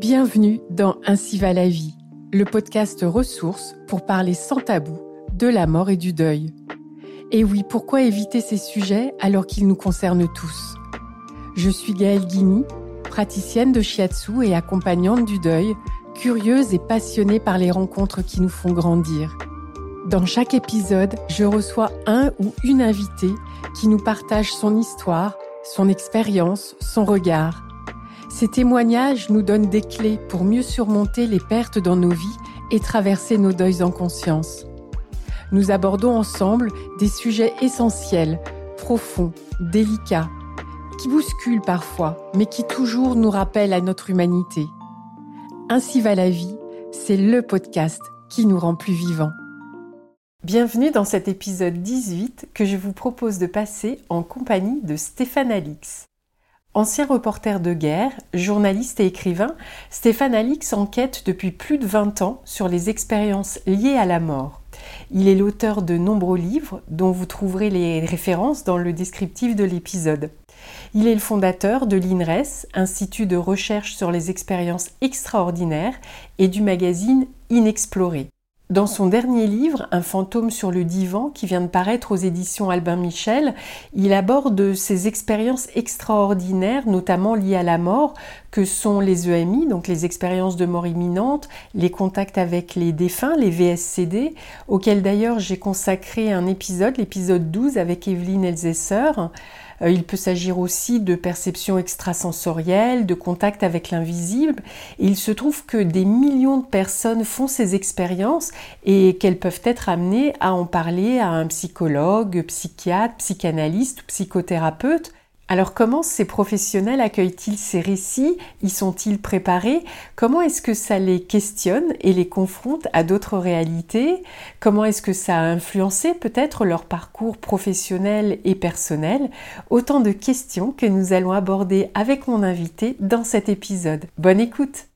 Bienvenue dans Ainsi va la vie, le podcast ressources pour parler sans tabou de la mort et du deuil. Et oui, pourquoi éviter ces sujets alors qu'ils nous concernent tous? Je suis Gaëlle Guigny, praticienne de shiatsu et accompagnante du deuil, curieuse et passionnée par les rencontres qui nous font grandir. Dans chaque épisode, je reçois un ou une invitée qui nous partage son histoire, son expérience, son regard ces témoignages nous donnent des clés pour mieux surmonter les pertes dans nos vies et traverser nos deuils en conscience. Nous abordons ensemble des sujets essentiels, profonds, délicats, qui bousculent parfois, mais qui toujours nous rappellent à notre humanité. Ainsi va la vie, c'est le podcast qui nous rend plus vivants. Bienvenue dans cet épisode 18 que je vous propose de passer en compagnie de Stéphane Alix. Ancien reporter de guerre, journaliste et écrivain, Stéphane Alix enquête depuis plus de 20 ans sur les expériences liées à la mort. Il est l'auteur de nombreux livres dont vous trouverez les références dans le descriptif de l'épisode. Il est le fondateur de l'INRES, Institut de recherche sur les expériences extraordinaires, et du magazine Inexploré. Dans son dernier livre, Un fantôme sur le divan, qui vient de paraître aux éditions Albin Michel, il aborde ces expériences extraordinaires, notamment liées à la mort, que sont les EMI, donc les expériences de mort imminente, les contacts avec les défunts, les VSCD, auxquels d'ailleurs j'ai consacré un épisode, l'épisode 12 avec Evelyne Elzesser. Euh, il peut s'agir aussi de perception extrasensorielle, de contact avec l'invisible. il se trouve que des millions de personnes font ces expériences et qu'elles peuvent être amenées à en parler à un psychologue, psychiatre, psychanalyste, psychothérapeute. Alors comment ces professionnels accueillent-ils ces récits? Y sont-ils préparés? Comment est-ce que ça les questionne et les confronte à d'autres réalités? Comment est-ce que ça a influencé peut-être leur parcours professionnel et personnel? Autant de questions que nous allons aborder avec mon invité dans cet épisode. Bonne écoute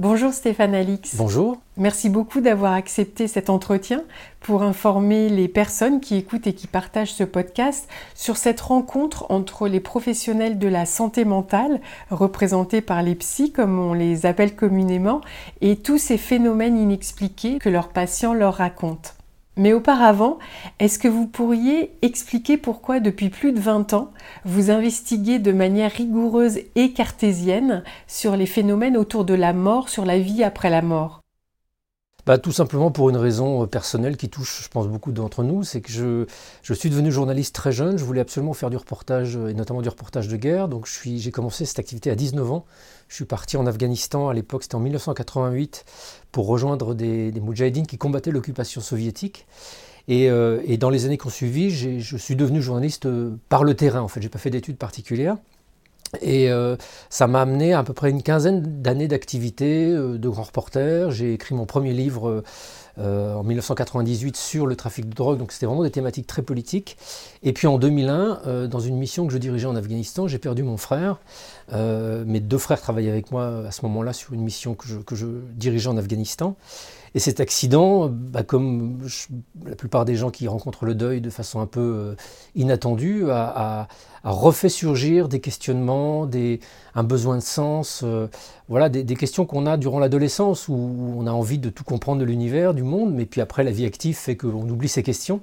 Bonjour Stéphane Alix. Bonjour. Merci beaucoup d'avoir accepté cet entretien pour informer les personnes qui écoutent et qui partagent ce podcast sur cette rencontre entre les professionnels de la santé mentale, représentés par les psys comme on les appelle communément, et tous ces phénomènes inexpliqués que leurs patients leur racontent. Mais auparavant, est-ce que vous pourriez expliquer pourquoi depuis plus de 20 ans, vous investiguez de manière rigoureuse et cartésienne sur les phénomènes autour de la mort, sur la vie après la mort? Bah, tout simplement pour une raison euh, personnelle qui touche, je pense, beaucoup d'entre nous, c'est que je, je, suis devenu journaliste très jeune, je voulais absolument faire du reportage, euh, et notamment du reportage de guerre, donc j'ai commencé cette activité à 19 ans. Je suis parti en Afghanistan, à l'époque c'était en 1988, pour rejoindre des, des qui combattaient l'occupation soviétique. Et, euh, et, dans les années qui ont suivi, je suis devenu journaliste par le terrain, en fait, j'ai pas fait d'études particulières. Et euh, ça m'a amené à, peu près une quinzaine d'années d'activité euh, de grand reporter. J'ai écrit mon premier livre euh, en 1998 sur le trafic de drogue, donc c'était vraiment des thématiques très politiques. Et puis en 2001, dans une mission que je dirigeais en Afghanistan, j'ai perdu mon frère. mes deux frères travaillaient avec moi à ce moment-là sur une mission que je dirigeais en Afghanistan. Et cet accident, bah, comme la plupart des gens qui rencontrent le deuil de façon un peu euh, inattendue, a, refait surgir des questionnements, un besoin de sens, euh, voilà, des, questions qu'on a durant l'adolescence où on a envie de tout comprendre de l'univers, du monde, mais puis après la vie active fait qu'on oublie ces questions.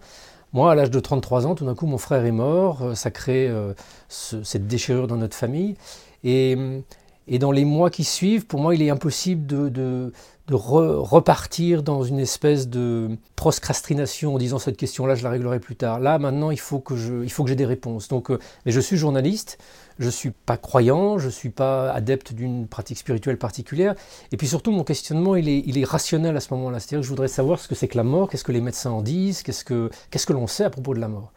Moi, à l'âge de 33 ans, tout d'un coup, mon frère est mort, euh, ça crée cette déchirure dans notre famille. Et, dans les mois qui suivent, pour moi, il est impossible de repartir dans une espèce de proscrastination en disant cette question-là, je la réglerai plus tard. Là, maintenant, il faut que je, il faut que j'ai des réponses. Donc, euh, mais je suis journaliste, je suis pas croyant, je suis pas adepte d'une pratique spirituelle particulière. Et puis surtout, mon questionnement, il est, il est rationnel à ce moment-là. C'est-à-dire que je voudrais savoir ce que c'est que la mort, qu'est-ce que les médecins en disent, qu'est-ce que, qu'est-ce que l'on sait à propos de la mort.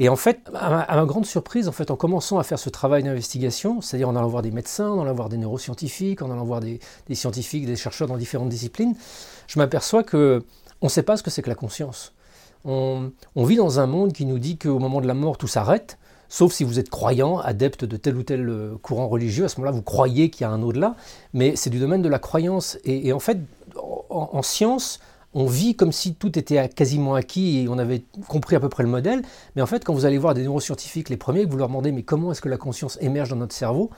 Et en fait, à ma, grande surprise, en fait, en commençant à faire ce travail d'investigation, c'est-à-dire en allant voir des médecins, en allant voir des neuroscientifiques, en allant voir des, scientifiques, des chercheurs dans différentes disciplines, je m'aperçois que on ne sait pas ce que c'est que la conscience. On, vit dans un monde qui nous dit qu'au moment de la mort, tout s'arrête, sauf si vous êtes croyant, adepte de tel ou tel euh, courant religieux. À ce moment-là, vous croyez qu'il y a un au-delà, mais c'est du domaine de la croyance. Et, en fait, en science, on vit comme si tout était quasiment acquis et on avait compris à peu près le modèle. Mais en fait, quand vous allez voir des neuroscientifiques, les premiers, que vous leur demandez mais comment est-ce que la conscience émerge dans notre cerveau,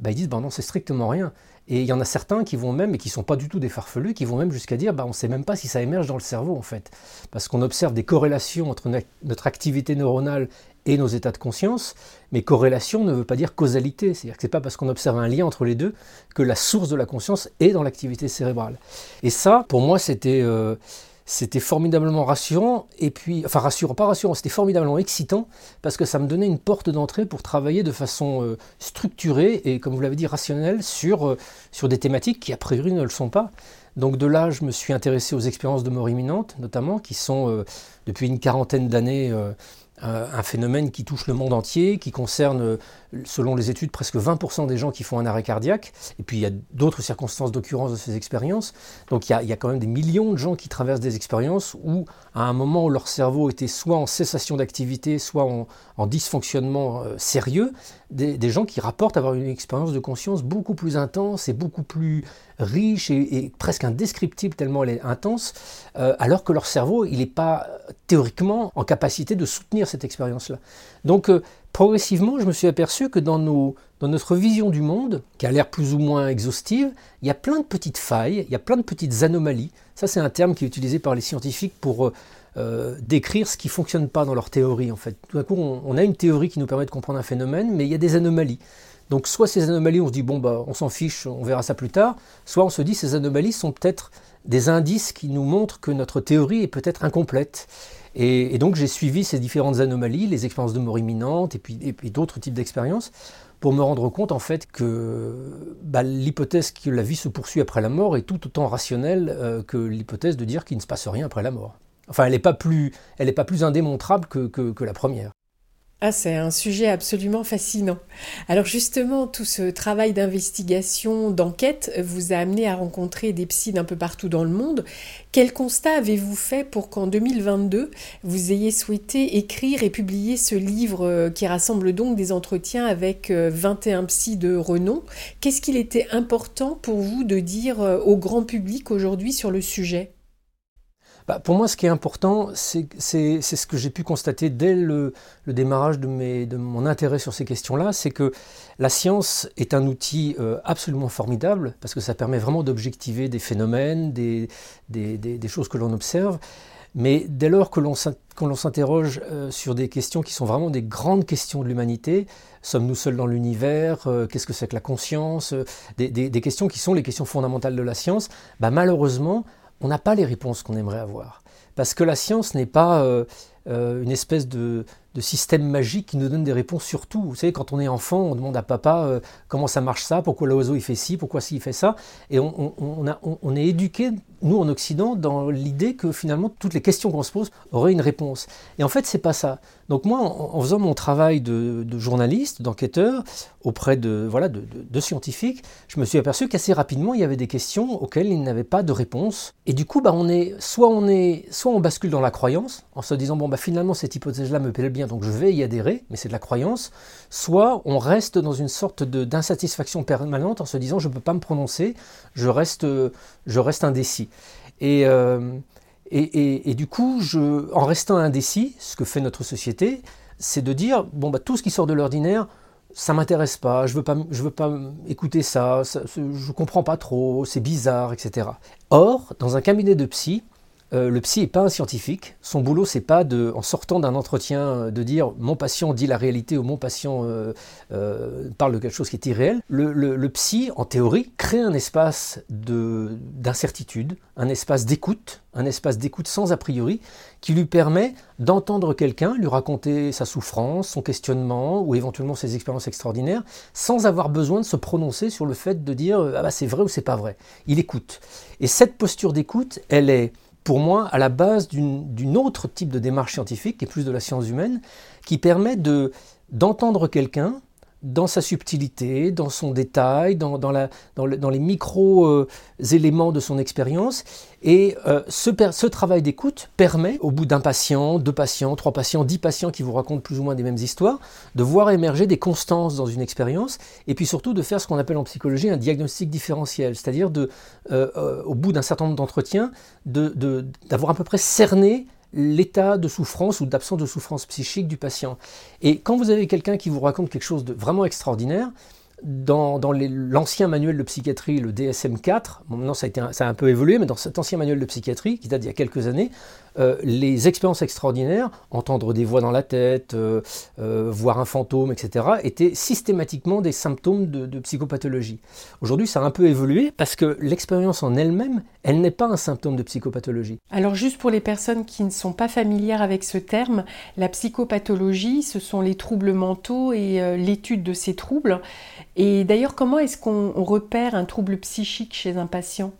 bah, ils disent bah non, c'est strictement rien. Et il y en a certains qui vont même, et qui ne sont pas du tout des farfelus, qui vont même jusqu'à dire bah, on ne sait même pas si ça émerge dans le cerveau en fait. Parce qu'on observe des corrélations entre notre activité neuronale et nos états de conscience, mais corrélation ne veut pas dire causalité. C'est-à-dire que ce n'est pas parce qu'on observe un lien entre les deux que la source de la conscience est dans l'activité cérébrale. Et ça, pour moi, c'était. Euh, c'était formidablement rassurant, et puis, enfin rassurant, pas rassurant, c'était formidablement excitant, parce que ça me donnait une porte d'entrée pour travailler de façon euh, structurée et, comme vous l'avez dit, rationnelle sur, euh, sur des thématiques qui a priori ne le sont pas. Donc de là, je me suis intéressé aux expériences de mort imminente, notamment, qui sont depuis une quarantaine d'années un phénomène qui touche le monde entier, qui concerne selon les études, presque 20% des gens qui font un arrêt cardiaque. Et puis il y a d'autres circonstances d'occurrence de ces expériences. Donc il y, a, quand même des millions de gens qui traversent des expériences où, à un moment où leur cerveau était soit en cessation d'activité, soit en, dysfonctionnement euh, sérieux, des, gens qui rapportent avoir une expérience de conscience beaucoup plus intense et beaucoup plus riche et, presque indescriptible tellement elle est intense, euh, alors que leur cerveau, il n'est pas théoriquement en capacité de soutenir cette expérience-là. Euh, progressivement, je me suis aperçu que dans, notre vision du monde, qui a l'air plus ou moins exhaustive, il y a plein de petites failles, il y a plein de petites anomalies. Ça, c'est un terme qui est utilisé par les scientifiques pour euh, décrire ce qui ne fonctionne pas dans leur théorie. En fait. Tout d'un coup, on, a une théorie qui nous permet de comprendre un phénomène, mais il y a des anomalies. Donc, soit ces anomalies, on se dit, bon, bah, on s'en fiche, on verra ça plus tard, soit on se dit, ces anomalies sont peut-être des indices qui nous montrent que notre théorie est peut-être incomplète. Et, donc j'ai suivi ces différentes anomalies, les expériences de mort imminente et puis, d'autres types d'expériences, pour me rendre compte en fait que bah, l'hypothèse que la vie se poursuit après la mort est tout autant rationnelle euh, que l'hypothèse de dire qu'il ne se passe rien après la mort. Enfin, elle n'est pas, plus, pas plus indémontrable que la première. Ah, c'est un sujet absolument fascinant. Alors justement, tout ce travail d'investigation, d'enquête, vous a amené à rencontrer des psys d'un peu partout dans le monde. Quel constat avez-vous fait pour qu'en 2022, vous ayez souhaité écrire et publier ce livre euh, qui rassemble donc des entretiens avec 21 euh, psys de renom? Qu'est-ce qu'il était important pour vous de dire euh, au grand public aujourd'hui sur le sujet? Bah, pour moi, ce qui est important, c'est ce que j'ai pu constater dès le, démarrage de, mon intérêt sur ces questions-là, c'est que la science est un outil euh, absolument formidable, parce que ça permet vraiment d'objectiver des phénomènes, des, choses que l'on observe. Mais dès lors que l'on s'interroge euh, sur des questions qui sont vraiment des grandes questions de l'humanité, sommes-nous seuls dans l'univers euh, Qu'est-ce que c'est que la conscience des, des, questions qui sont les questions fondamentales de la science, bah, malheureusement, on n'a pas les réponses qu'on aimerait avoir. Parce que la science n'est pas euh, euh, une espèce de, système magique qui nous donne des réponses sur tout. Vous savez, quand on est enfant, on demande à papa euh, comment ça marche ça, pourquoi l'oiseau il fait ci, pourquoi ci il fait ça. Et on, est éduqué, nous en Occident, dans l'idée que finalement toutes les questions qu'on se pose auraient une réponse. Et en fait, c'est pas ça. Donc moi, en, faisant mon travail de, journaliste, d'enquêteur, auprès de, voilà, de, scientifiques, je me suis aperçu qu'assez rapidement, il y avait des questions auxquelles il n'avait pas de réponse. Et du coup, bah, on est, soit, on est, soit on bascule dans la croyance, en se disant, bon, bah, finalement, cette hypothèse-là me plaît bien donc je vais y adhérer, mais c'est de la croyance, soit on reste dans une sorte d'insatisfaction permanente en se disant je ne peux pas me prononcer, je reste, je reste indécis. Euh, et, et, du coup, en restant indécis, ce que fait notre société, c'est de dire bon, bah, tout ce qui sort de l'ordinaire, ça m'intéresse pas, je veux veux pas écouter ça, ça je comprends pas trop, c'est bizarre, etc. Or, dans un cabinet de psy, euh, le psy n'est pas un scientifique. Son boulot, c'est pas de, en sortant d'un entretien, euh, de dire mon patient dit la réalité ou mon patient euh, parle de quelque chose qui est irréel. Le, psy, en théorie, crée un espace d'incertitude, un espace d'écoute, un espace d'écoute sans a priori, qui lui permet d'entendre quelqu'un, lui raconter sa souffrance, son questionnement ou éventuellement ses expériences extraordinaires, sans avoir besoin de se prononcer sur le fait de dire ah bah c'est vrai ou c'est pas vrai. Il écoute. Et cette posture d'écoute, elle est pour moi, à la base d'une autre type de démarche scientifique, qui est plus de la science humaine, qui permet d'entendre quelqu'un dans sa subtilité, dans son détail, dans, les micro-éléments de son expérience. Et euh, ce, travail d'écoute permet, au bout d'un patient, deux patients, trois patients, dix patients qui vous racontent plus ou moins des mêmes histoires, de voir émerger des constances dans une expérience, et puis surtout de faire ce qu'on appelle en psychologie un diagnostic différentiel, c'est-à-dire euh, euh, au bout d'un certain nombre d'entretiens, d'avoir à peu près cerné l'état de souffrance ou d'absence de souffrance psychique du patient. Et quand vous avez quelqu'un qui vous raconte quelque chose de vraiment extraordinaire, dans, l'ancien manuel de psychiatrie, le DSM-4, maintenant ça a, été ça a un peu évolué, mais dans cet ancien manuel de psychiatrie, qui date d'il y a quelques années, euh, les expériences extraordinaires, entendre des voix dans la tête, euh, euh, voir un fantôme, etc., étaient systématiquement des symptômes de, psychopathologie. Aujourd'hui, ça a un peu évolué parce que l'expérience en elle-même, elle, n'est pas un symptôme de psychopathologie. Alors juste pour les personnes qui ne sont pas familières avec ce terme, la psychopathologie, ce sont les troubles mentaux et l'étude de ces troubles. Et d'ailleurs, comment est-ce qu'on repère un trouble psychique chez un patient?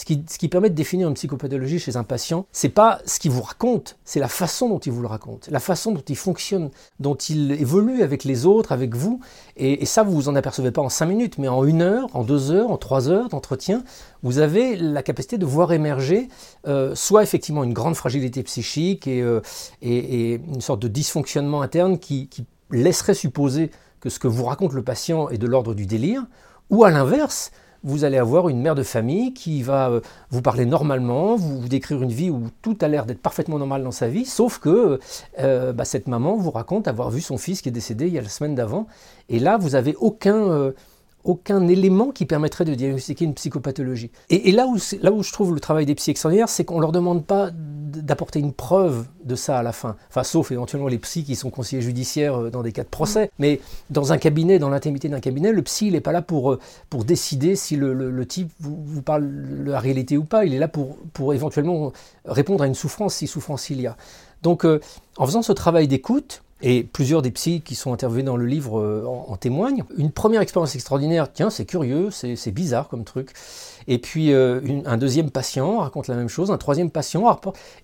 Ce qui, permet de définir une psychopathologie chez un patient, c'est pas ce qu'il vous raconte, c'est la façon dont il vous le raconte, la façon dont il fonctionne, dont il évolue avec les autres, avec vous. Et, ça, vous vous en apercevez pas en cinq minutes, mais en une heure, en deux heures, en trois heures d'entretien, vous avez la capacité de voir émerger euh, soit effectivement une grande fragilité psychique et, euh, une sorte de dysfonctionnement interne qui laisserait supposer que ce que vous raconte le patient est de l'ordre du délire, ou à l'inverse, vous allez avoir une mère de famille qui va euh, vous parler normalement, vous, décrire une vie où tout a l'air d'être parfaitement normal dans sa vie, sauf que euh, bah, cette maman vous raconte avoir vu son fils qui est décédé il y a la semaine d'avant. Et là, vous n'avez aucun, euh, aucun élément qui permettrait de diagnostiquer une psychopathologie. Et, là, où, là où je trouve le travail des psy extraordinaires, c'est qu'on ne leur demande pas d'apporter une preuve de ça à la fin. Enfin, sauf éventuellement les psys qui sont conseillers judiciaires euh, dans des cas de procès. Mm. Mais dans un cabinet, dans l'intimité d'un cabinet, le psy, il n'est pas là pour, euh, pour décider si le, type vous, parle de la réalité ou pas. Il est là pour, pour éventuellement répondre à une souffrance, si souffrance il y a. Donc, euh, en faisant ce travail d'écoute, et plusieurs des psys qui sont intervenus dans le livre euh, en, témoignent. Une première expérience extraordinaire, tiens, c'est curieux, c'est bizarre comme truc. Et puis euh, un deuxième patient raconte la même chose, un troisième patient.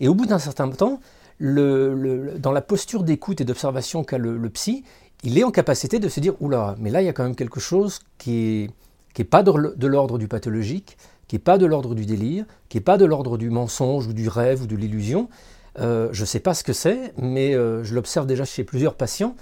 Et au bout d'un certain temps, dans la posture d'écoute et d'observation qu'a le, psy, il est en capacité de se dire oula, mais là il y a quand même quelque chose qui n'est pas de l'ordre du pathologique, qui n'est pas de l'ordre du délire, qui n'est pas de l'ordre du mensonge ou du rêve ou de l'illusion, euh, je ne sais pas ce que c'est, mais euh, je l'observe déjà chez plusieurs patients.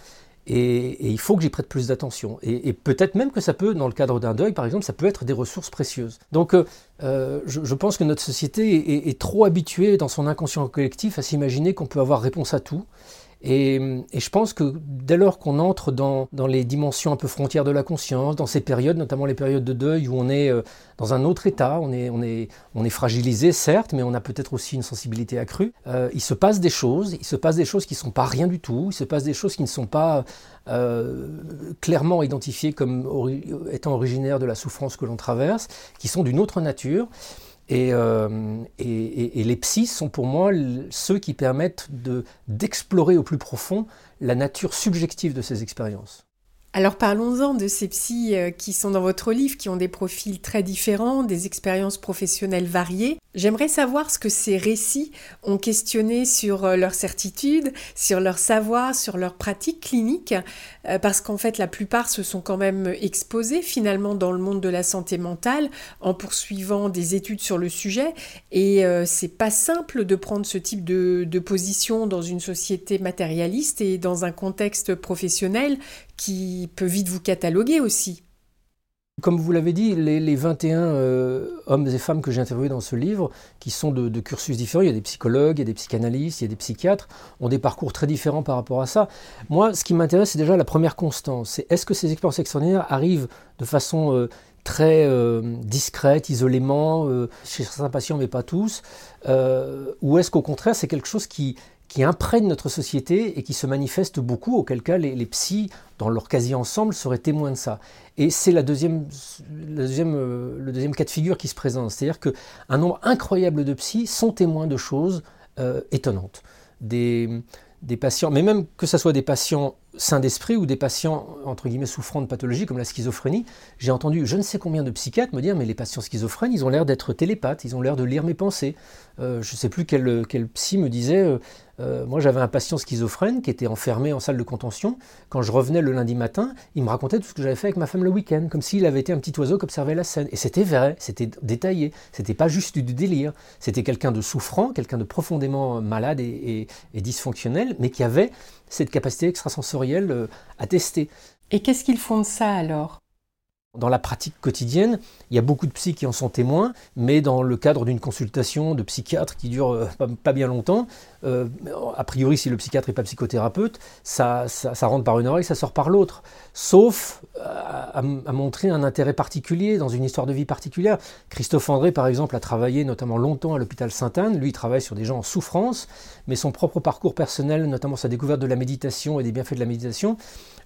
Et, il faut que j'y prête plus d'attention. Et, peut-être même que ça peut, dans le cadre d'un deuil, par exemple, ça peut être des ressources précieuses. Donc, euh, je, pense que notre société est, trop habituée dans son inconscient collectif à s'imaginer qu'on peut avoir réponse à tout. Et, je pense que dès lors qu'on entre dans, les dimensions un peu frontières de la conscience, dans ces périodes, notamment les périodes de deuil où on est euh, dans un autre état, on est, fragilisé certes, mais on a peut-être aussi une sensibilité accrue, euh, il se passe des choses, il se passe des choses qui ne sont pas rien du tout, il se passe des choses qui ne sont pas euh, clairement identifiées comme étant originaires de la souffrance que l'on traverse, qui sont d'une autre nature. Euh, et, et, les psys sont pour moi ceux qui permettent d'explorer au plus profond la nature subjective de ces expériences. Alors parlons-en de ces psys euh, qui sont dans votre livre, qui ont des profils très différents, des expériences professionnelles variées. J'aimerais savoir ce que ces récits ont questionné sur euh, leur certitude, sur leur savoir, sur leur pratique clinique, euh, parce qu'en fait la plupart se sont quand même exposés finalement dans le monde de la santé mentale en poursuivant des études sur le sujet, et c'est pas simple de prendre ce type de, de position dans une société matérialiste et dans un contexte professionnel qui peut vite vous cataloguer aussi. Comme vous l'avez dit, les, 21 euh, hommes et femmes que j'ai interviewés dans ce livre, qui sont de, cursus différents, il y a des psychologues, il y a des psychanalystes, il y a des psychiatres, ont des parcours très différents par rapport à ça. Moi, ce qui m'intéresse, c'est déjà la première constance. C'est est-ce que ces expériences extraordinaires arrivent de façon euh, très euh, discrète, isolément, chez certains patients, mais pas tous, ou est-ce qu'au contraire, c'est quelque chose qui, qui imprègne notre société et qui se manifeste beaucoup, auquel cas les, psys, dans leur quasi-ensemble, seraient témoins de ça. Et c'est la deuxième, euh, le deuxième cas de figure qui se présente. C'est-à-dire qu'un nombre incroyable de psys sont témoins de choses euh, étonnantes. Des, des patients, mais même que ce soit des patients sains d'esprit ou des patients entre guillemets souffrant de pathologies comme la schizophrénie, j'ai entendu je ne sais combien de psychiatres me dire mais les patients schizophrènes ils ont l'air d'être télépathes, ils ont l'air de lire mes pensées. Euh, je ne sais plus quel, quel, psy me disait euh, moi j'avais un patient schizophrène qui était enfermé en salle de contention. Quand je revenais le lundi matin, il me racontait tout ce que j'avais fait avec ma femme le week-end, comme s'il avait été un petit oiseau qui observait la scène. Et c'était vrai, c'était détaillé, c'était pas juste du délire. C'était quelqu'un de souffrant, quelqu'un de profondément malade et, dysfonctionnel, mais qui avait cette capacité extrasensorielle euh, à tester. Et qu'est-ce qu'ils font de ça alors? Dans la pratique quotidienne, il y a beaucoup de psys qui en sont témoins, mais dans le cadre d'une consultation de psychiatre qui dure euh, pas, bien longtemps, euh, a priori, si le psychiatre n'est pas psychothérapeute, ça, rentre par une oreille, ça sort par l'autre. Sauf à, montrer un intérêt particulier dans une histoire de vie particulière. Christophe André, par exemple, a travaillé notamment longtemps à l'hôpital Sainte-Anne. Lui, il travaille sur des gens en souffrance, mais son propre parcours personnel, notamment sa découverte de la méditation et des bienfaits de la méditation,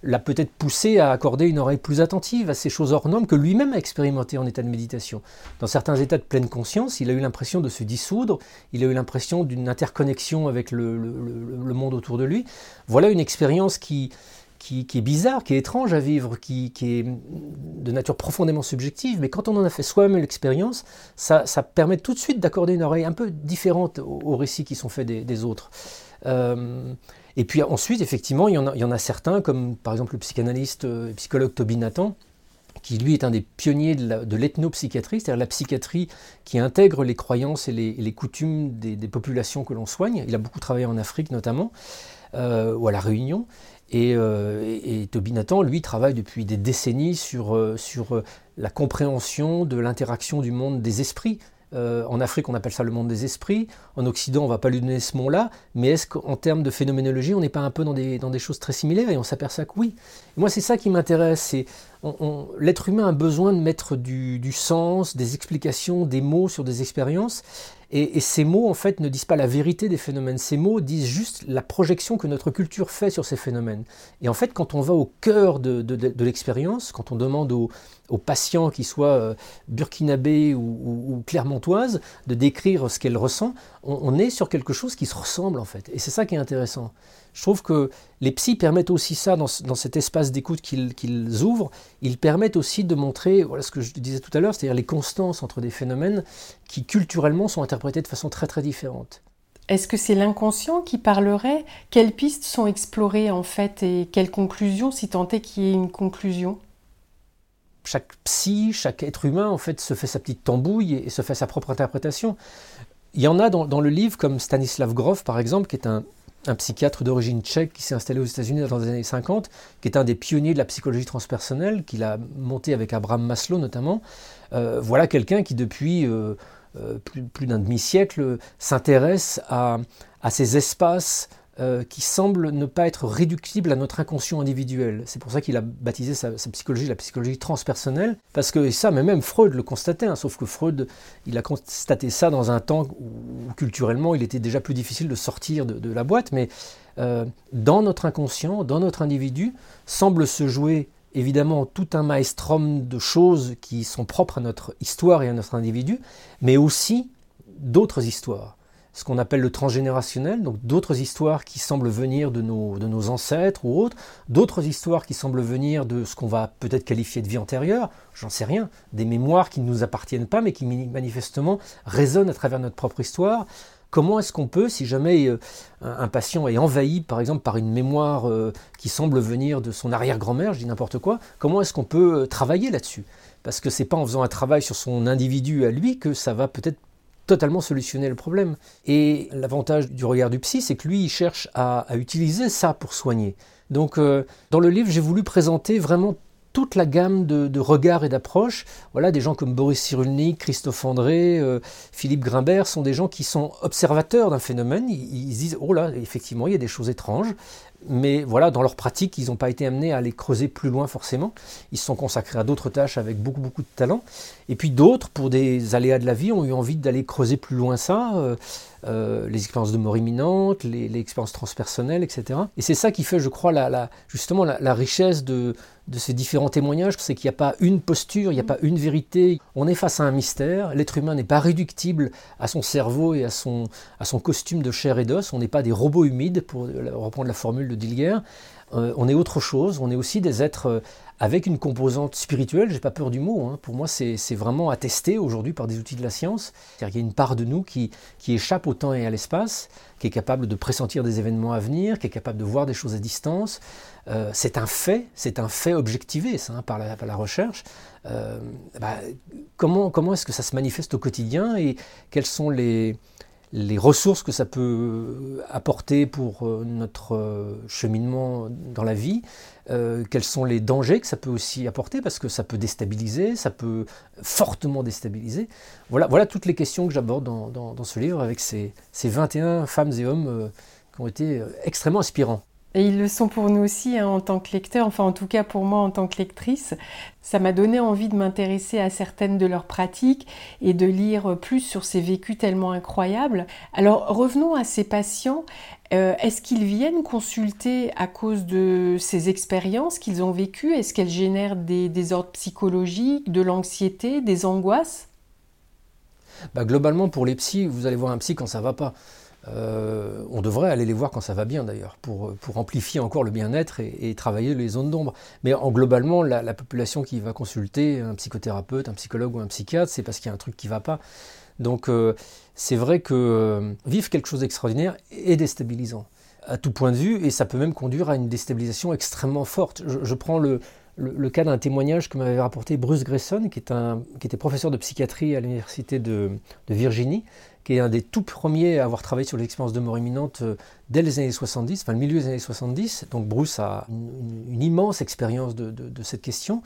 l'a peut-être poussé à accorder une oreille plus attentive à ces choses hors normes que lui-même a expérimentées en état de méditation. Dans certains états de pleine conscience, il a eu l'impression de se dissoudre, il a eu l'impression d'une interconnexion avec le, monde autour de lui. Voilà une expérience qui, est bizarre, qui est étrange à vivre, qui, est de nature profondément subjective, mais quand on en a fait soi-même l'expérience, ça, permet tout de suite d'accorder une oreille un peu différente aux, récits qui sont faits des, autres. Euh, et puis ensuite, effectivement, il y, en a, certains, comme par exemple le psychanalyste et psychologue Toby Nathan, qui lui est un des pionniers de l'ethnopsychiatrie, c'est-à-dire la psychiatrie qui intègre les croyances et les, coutumes des, populations que l'on soigne. Il a beaucoup travaillé en Afrique notamment, euh, ou à La Réunion. Et, euh, Toby Nathan, lui, travaille depuis des décennies euh, sur la compréhension de l'interaction du monde des esprits euh, en Afrique, on appelle ça le monde des esprits. En Occident, on ne va pas lui donner ce mot-là. Mais est-ce qu'en termes de phénoménologie, on n'est pas un peu dans des, dans des, choses très similaires Et on s'aperçoit que oui. moi, c'est ça qui m'intéresse. l'être humain a besoin de mettre du, du, sens, des explications, des mots sur des expériences. Et, ces mots, en fait, ne disent pas la vérité des phénomènes. Ces mots disent juste la projection que notre culture fait sur ces phénomènes. Et en fait, quand on va au cœur de, l'expérience, quand on demande aux, patients, qu'ils soient euh, burkinabés ou, clermontoises, de décrire ce qu'elles ressentent, on, est sur quelque chose qui se ressemble, en fait. Et c'est ça qui est intéressant. Je trouve que les psys permettent aussi ça dans, cet espace d'écoute qu'ils ouvrent. Ils permettent aussi de montrer, voilà ce que je disais tout à l'heure, c'est-à-dire les constances entre des phénomènes qui culturellement sont interprétés de façon très très différente. Est-ce que c'est l'inconscient qui parlerait? Quelles pistes sont explorées en fait et quelles conclusions, si tant est qu'il y ait une conclusion? Chaque psy, chaque être humain en fait se fait sa petite tambouille et se fait sa propre interprétation. Il y en a dans, le livre comme Stanislav Grof par exemple, qui est un, psychiatre d'origine tchèque qui s'est installé aux États-Unis dans les années 50, qui est un des pionniers de la psychologie transpersonnelle, qu'il a monté avec Abraham Maslow notamment. Euh, voilà quelqu'un qui depuis euh, euh, plus, d'un demi-siècle s'intéresse à, ces espaces euh, qui semble ne pas être réductible à notre inconscient individuel. C'est pour ça qu'il a baptisé sa, psychologie la psychologie transpersonnelle, parce que ça, mais même Freud le constatait, hein, sauf que Freud, il a constaté ça dans un temps où, culturellement il était déjà plus difficile de sortir de, la boîte, mais euh, dans notre inconscient, dans notre individu, semble se jouer évidemment tout un maestrum de choses qui sont propres à notre histoire et à notre individu, mais aussi d'autres histoires ce qu'on appelle le transgénérationnel, donc d'autres histoires qui semblent venir de nos, ancêtres ou autres, d'autres histoires qui semblent venir de ce qu'on va peut-être qualifier de vie antérieure, j'en sais rien, des mémoires qui ne nous appartiennent pas mais qui manifestement résonnent à travers notre propre histoire. Comment est-ce qu'on peut, si jamais euh, un patient est envahi par exemple par une mémoire euh, qui semble venir de son arrière-grand-mère, je dis n'importe quoi, comment est-ce qu'on peut euh, travailler là-dessus? Parce que c'est pas en faisant un travail sur son individu à lui que ça va peut-être totalement solutionner le problème. Et l'avantage du regard du psy, c'est que lui, il cherche à, utiliser ça pour soigner. Donc, euh, dans le livre, j'ai voulu présenter vraiment toute la gamme de, regards et d'approches. Voilà, des gens comme Boris Cyrulnik, Christophe André, euh, Philippe Grimbert sont des gens qui sont observateurs d'un phénomène. Ils, ils, disent, oh là, effectivement, il y a des choses étranges mais voilà, dans leur pratique, ils n'ont pas été amenés à les creuser plus loin forcément. Ils se sont consacrés à d'autres tâches avec beaucoup, beaucoup de talent. Et puis d'autres, pour des aléas de la vie, ont eu envie d'aller creuser plus loin ça. Euh, les expériences de mort imminente, les, expériences transpersonnelles, etc. Et c'est ça qui fait, je crois, la, justement la, richesse de, ces différents témoignages, c'est qu'il n'y a pas une posture, il n'y a pas une vérité. On est face à un mystère. L'être humain n'est pas réductible à son cerveau et à son, à son costume de chair et d'os. On n'est pas des robots humides, pour reprendre la formule de Dilger. Euh, on est autre chose. On est aussi des êtres avec une composante spirituelle, j'ai pas peur du mot, hein. pour moi c'est vraiment attesté aujourd'hui par des outils de la science. Qu'il y a une part de nous qui, échappe au temps et à l'espace, qui est capable de pressentir des événements à venir, qui est capable de voir des choses à distance. Euh, c'est un fait, c'est un fait objectivé ça, hein, par, la, par, la, recherche. Euh, bah, comment comment est-ce que ça se manifeste au quotidien et quels sont les, les ressources que ça peut apporter pour euh, notre euh, cheminement dans la vie, euh, quels sont les dangers que ça peut aussi apporter, parce que ça peut déstabiliser, ça peut fortement déstabiliser. Voilà, toutes les questions que j'aborde dans, ce livre avec ces, ces 21 femmes et hommes qui ont été extrêmement inspirants. Et ils le sont pour nous aussi hein, en tant que lecteurs, enfin en tout cas pour moi en tant que lectrice. Ça m'a donné envie de m'intéresser à certaines de leurs pratiques et de lire plus sur ces vécus tellement incroyables. Alors revenons à ces patients. Euh, est-ce qu'ils viennent consulter à cause de ces expériences qu'ils ont vécues? Est-ce qu'elles génèrent des désordres psychologiques, de l'anxiété, des angoisses? Bah, Globalement, pour les psys, vous allez voir un psy quand ça va pas. Euh, on devrait aller les voir quand ça va bien d'ailleurs, pour, pour, amplifier encore le bien-être et, travailler les zones d'ombre. Mais en globalement, la, population qui va consulter un psychothérapeute, un psychologue ou un psychiatre, c'est parce qu'il y a un truc qui ne va pas. Donc euh, c'est vrai que euh, vivre quelque chose d'extraordinaire est déstabilisant à tout point de vue, et ça peut même conduire à une déstabilisation extrêmement forte. Je, prends le, le, cas d'un témoignage que m'avait rapporté Bruce Grayson, qui, est un, qui était professeur de psychiatrie à l'université de, de Virginie, qui est un des tout premiers à avoir travaillé sur l'expérience de mort imminente euh, dès les années 70, enfin le milieu des années 70. Donc Bruce a une, immense expérience de, cette question.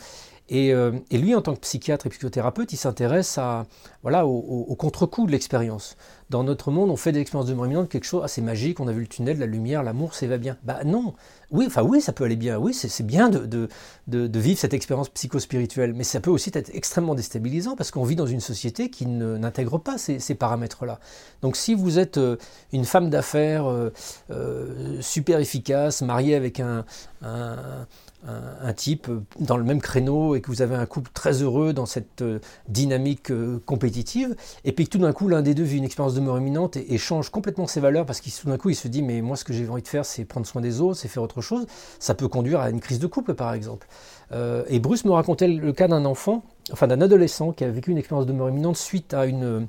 Euh, et, lui, en tant que psychiatre et psychothérapeute, il s'intéresse à, voilà, au, contre-coup de l'expérience. Dans notre monde, on fait des expériences de mort imminente quelque chose assez magique. On a vu le tunnel, la lumière, l'amour, ça va bien. Bah non. Oui, enfin oui, ça peut aller bien. Oui, c'est bien de, vivre cette expérience psychospirituelle, mais ça peut aussi être extrêmement déstabilisant parce qu'on vit dans une société qui n'intègre pas ces, paramètres-là. Donc si vous êtes euh, une femme d'affaires euh, super efficace, mariée avec un, type dans le même créneau et que vous avez un couple très heureux dans cette euh, dynamique euh, compétitive, et puis que tout d'un coup l'un des deux vit une expérience de mort imminente et, change complètement ses valeurs parce qu'il tout d'un coup il se dit mais moi ce que j'ai envie de faire c'est prendre soin des autres, c'est faire autre chose, ça peut conduire à une crise de couple par exemple. Euh, et Bruce me racontait le cas d'un enfant, enfin d'un adolescent qui a vécu une expérience de mort imminente suite à une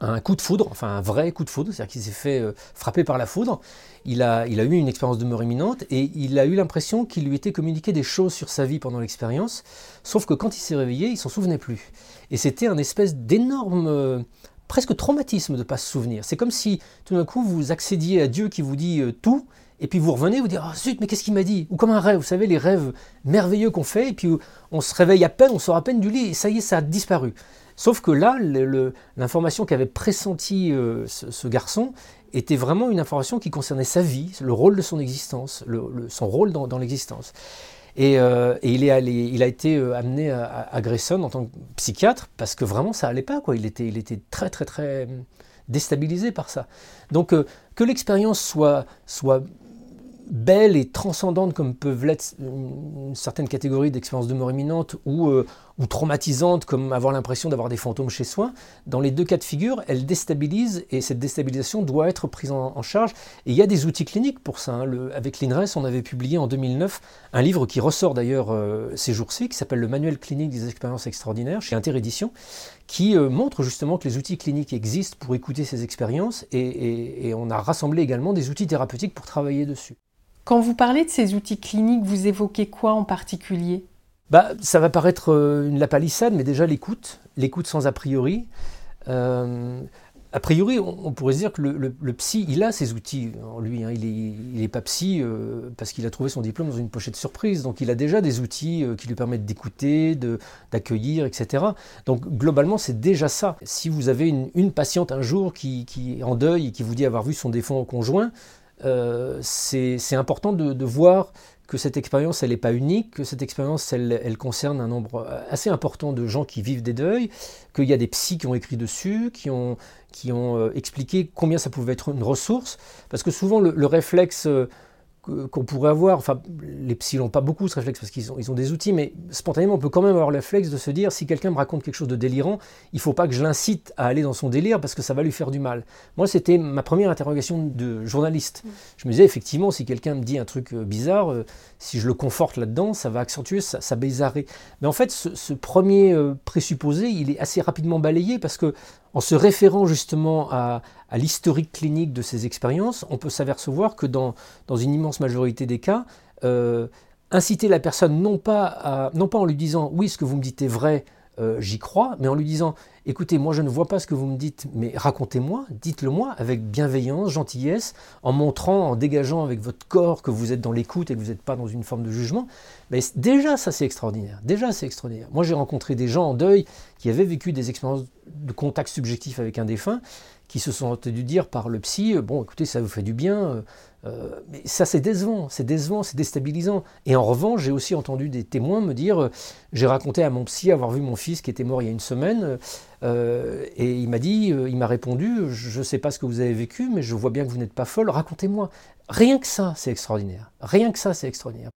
un coup de foudre, enfin un vrai coup de foudre, c'est-à-dire qu'il s'est fait euh, frapper par la foudre. Il a, il a eu une expérience de mort imminente et il a eu l'impression qu'il lui était communiqué des choses sur sa vie pendant l'expérience, sauf que quand il s'est réveillé, il s'en souvenait plus. Et c'était un espèce d'énorme, euh, presque traumatisme de ne pas se souvenir. C'est comme si tout d'un coup vous accédiez à Dieu qui vous dit euh, tout, et puis vous revenez, vous dites Ah zut, mais qu'est-ce qu'il m'a dit? Ou comme un rêve, vous savez, les rêves merveilleux qu'on fait, et puis on se réveille à peine, on sort à peine du lit, et ça y est, ça a disparu. Sauf que là, l'information qu'avait pressenti euh, ce, garçon était vraiment une information qui concernait sa vie, le rôle de son existence, son rôle dans, l'existence. Euh, et, il, est allé, il, a été euh, amené à, Grayson en tant que psychiatre parce que vraiment ça allait pas. Quoi. Il, était, il était très très très déstabilisé par ça. Donc que l'expérience soit, soit belle et transcendante comme peuvent l'être une, certaine catégorie d'expériences de mort imminente ou, ou traumatisante comme avoir l'impression d'avoir des fantômes chez soi, dans les deux cas de figure, elle déstabilise et cette déstabilisation doit être prise en, charge. Et il y a des outils cliniques pour ça. Hein. avec l'INRES, on avait publié en 2009 un livre qui ressort d'ailleurs euh, ces jours-ci, qui s'appelle Le Manuel clinique des expériences extraordinaires chez Interédition, qui euh, montre justement que les outils cliniques existent pour écouter ces expériences et on a rassemblé également des outils thérapeutiques pour travailler dessus. Quand vous parlez de ces outils cliniques, vous évoquez quoi en particulier? Bah, Ça va paraître euh, une lapalissade, mais déjà l'écoute, l'écoute sans a priori. Euh, a priori, on, pourrait se dire que le, psy, il a ses outils en lui. Hein. Il n'est pas psy euh, parce qu'il a trouvé son diplôme dans une pochette surprise. Donc il a déjà des outils qui lui permettent d'écouter, d'accueillir, etc. Donc globalement, c'est déjà ça. Si vous avez une, patiente un jour qui, est en deuil et qui vous dit avoir vu son défunt conjoint, c'est important de, voir que cette expérience, elle n'est pas unique, que cette expérience, elle, concerne un nombre assez important de gens qui vivent des deuils, qu'il y a des psys qui ont écrit dessus, qui ont, qui ont euh, expliqué combien ça pouvait être une ressource, parce que souvent le réflexe euh, qu'on pourrait avoir, enfin les psys n'ont pas beaucoup ce réflexe parce qu'ils ont, ils ont des outils, mais spontanément on peut quand même avoir le réflexe de se dire si quelqu'un me raconte quelque chose de délirant, il ne faut pas que je l'incite à aller dans son délire parce que ça va lui faire du mal. Moi c'était ma première interrogation de journaliste. Mm. Je me disais effectivement si quelqu'un me dit un truc euh, bizarre, euh, si je le conforte là-dedans, ça va accentuer sa, sa bizarrerie. Mais en fait ce, premier euh, présupposé il est assez rapidement balayé parce que en se référant justement à, l'historique clinique de ces expériences, on peut s'apercevoir que dans, une immense majorité des cas, euh, inciter la personne non pas, non pas en lui disant oui ce que vous me dites est vrai, euh, j'y crois, mais en lui disant écoutez, moi je ne vois pas ce que vous me dites, mais racontez-moi, dites-le-moi avec bienveillance, gentillesse, en montrant, en dégageant avec votre corps que vous êtes dans l'écoute et que vous n'êtes pas dans une forme de jugement. Mais déjà, ça c'est extraordinaire. Déjà, c'est extraordinaire. Moi j'ai rencontré des gens en deuil qui avaient vécu des expériences de contact subjectif avec un défunt qui se sont entendus dire par le psy, euh, bon écoutez, ça vous fait du bien, euh, euh, mais ça c'est décevant, c'est décevant, c'est déstabilisant. Et en revanche, j'ai aussi entendu des témoins me dire, j'ai raconté à mon psy avoir vu mon fils qui était mort il y a une semaine, et il m'a dit, il m'a répondu, je ne sais pas ce que vous avez vécu, mais je vois bien que vous n'êtes pas folle, racontez-moi. Rien que ça, c'est extraordinaire. Rien que ça, c'est extraordinaire.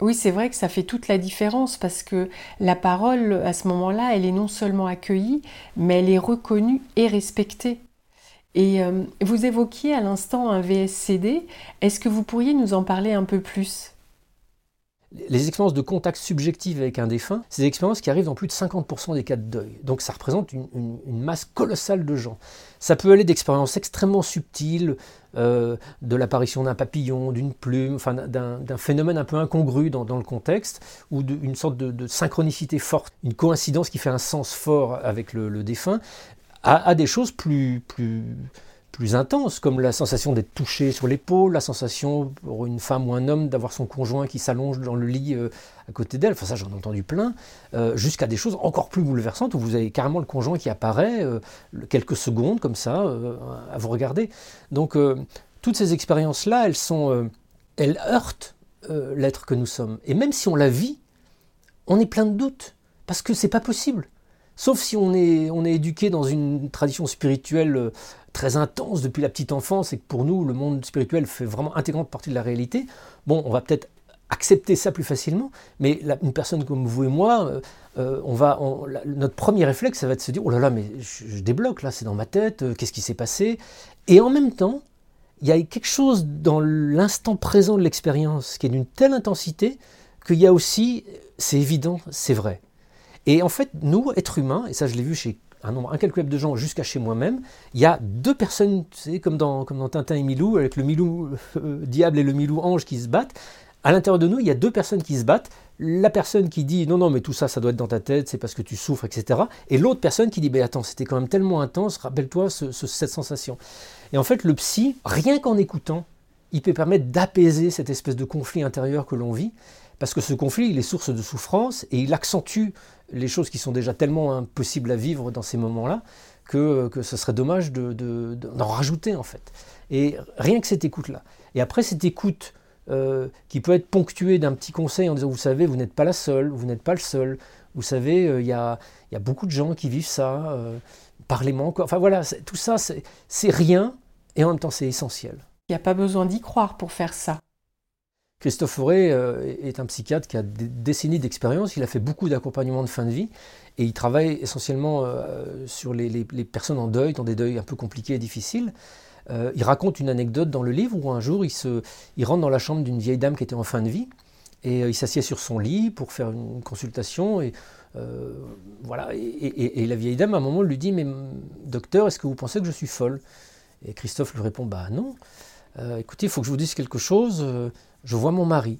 Oui, c'est vrai que ça fait toute la différence parce que la parole, à ce moment-là, elle est non seulement accueillie, mais elle est reconnue et respectée. Et euh, vous évoquiez à l'instant un VSCD. Est-ce que vous pourriez nous en parler un peu plus? Les expériences de contact subjectif avec un défunt, c'est des expériences qui arrivent dans plus de 50% des cas de deuil. Donc ça représente une, masse colossale de gens. Ça peut aller d'expériences extrêmement subtiles, euh, de l'apparition d'un papillon, d'une plume, enfin, d'un phénomène un peu incongru dans, le contexte, ou d'une sorte de, synchronicité forte, une coïncidence qui fait un sens fort avec le, le défunt, à, des choses plus, plus, plus intenses, comme la sensation d'être touché sur l'épaule, la sensation pour une femme ou un homme d'avoir son conjoint qui s'allonge dans le lit euh, à côté d'elle, enfin ça j'en ai entendu plein, euh, jusqu'à des choses encore plus bouleversantes où vous avez carrément le conjoint qui apparaît euh, quelques secondes comme ça à vous regarder. Donc toutes ces expériences-là, elles sont, elles heurtent l'être que nous sommes. Et même si on la vit, on est plein de doutes parce que c'est pas possible. Sauf si on est, on est éduqué dans une tradition spirituelle euh, très intense depuis la petite enfance et que pour nous, le monde spirituel fait vraiment intégrante partie de la réalité, bon, on va peut-être accepter ça plus facilement, mais une personne comme vous et moi, euh, euh, on va, notre premier réflexe, ça va être de se dire, oh là là, mais je, débloque, là, c'est dans ma tête, qu'est-ce qui s'est passé? Et en même temps, il y a quelque chose dans l'instant présent de l'expérience qui est d'une telle intensité qu'il y a aussi, c'est évident, c'est vrai. Et en fait, nous, êtres humains, et ça je l'ai vu chez un nombre incalculable de gens jusqu'à chez moi-même, il y a deux personnes, tu sais, comme dans, comme dans Tintin et Milou, avec le Milou euh, diable et le Milou ange qui se battent. À l'intérieur de nous, il y a deux personnes qui se battent. La personne qui dit non, non, mais tout ça, ça doit être dans ta tête, c'est parce que tu souffres, etc. Et l'autre personne qui dit mais attends, c'était quand même tellement intense, rappelle-toi cette sensation. Et en fait, le psy, rien qu'en écoutant, il peut permettre d'apaiser cette espèce de conflit intérieur que l'on vit, parce que ce conflit, il est source de souffrance et il accentue les choses qui sont déjà tellement impossibles à vivre dans ces moments-là que, que ce serait dommage d'en de, rajouter en fait. Et rien que cette écoute-là. Et après cette écoute euh, qui peut être ponctuée d'un petit conseil en disant vous savez, vous n'êtes pas la seule, vous n'êtes pas le seul, vous savez, euh, il y, a, y, a, beaucoup de gens qui vivent ça, euh, parlez-moi encore. Enfin voilà, tout ça c'est rien et en même temps c'est essentiel. Il n'y a pas besoin d'y croire pour faire ça. Christophe Fauré euh, est un psychiatre qui a des décennies d'expérience, il a fait beaucoup d'accompagnement de fin de vie et il travaille essentiellement euh, sur les, personnes en deuil, dans des deuils un peu compliqués et difficiles. Euh, il raconte une anecdote dans le livre où un jour il, se, rentre dans la chambre d'une vieille dame qui était en fin de vie et il s'assied sur son lit pour faire une consultation et voilà. Et, la vieille dame à un moment lui dit mais docteur est-ce que vous pensez que je suis folle? Et Christophe lui répond bah non. Écoutez il faut que je vous dise quelque chose je vois mon mari.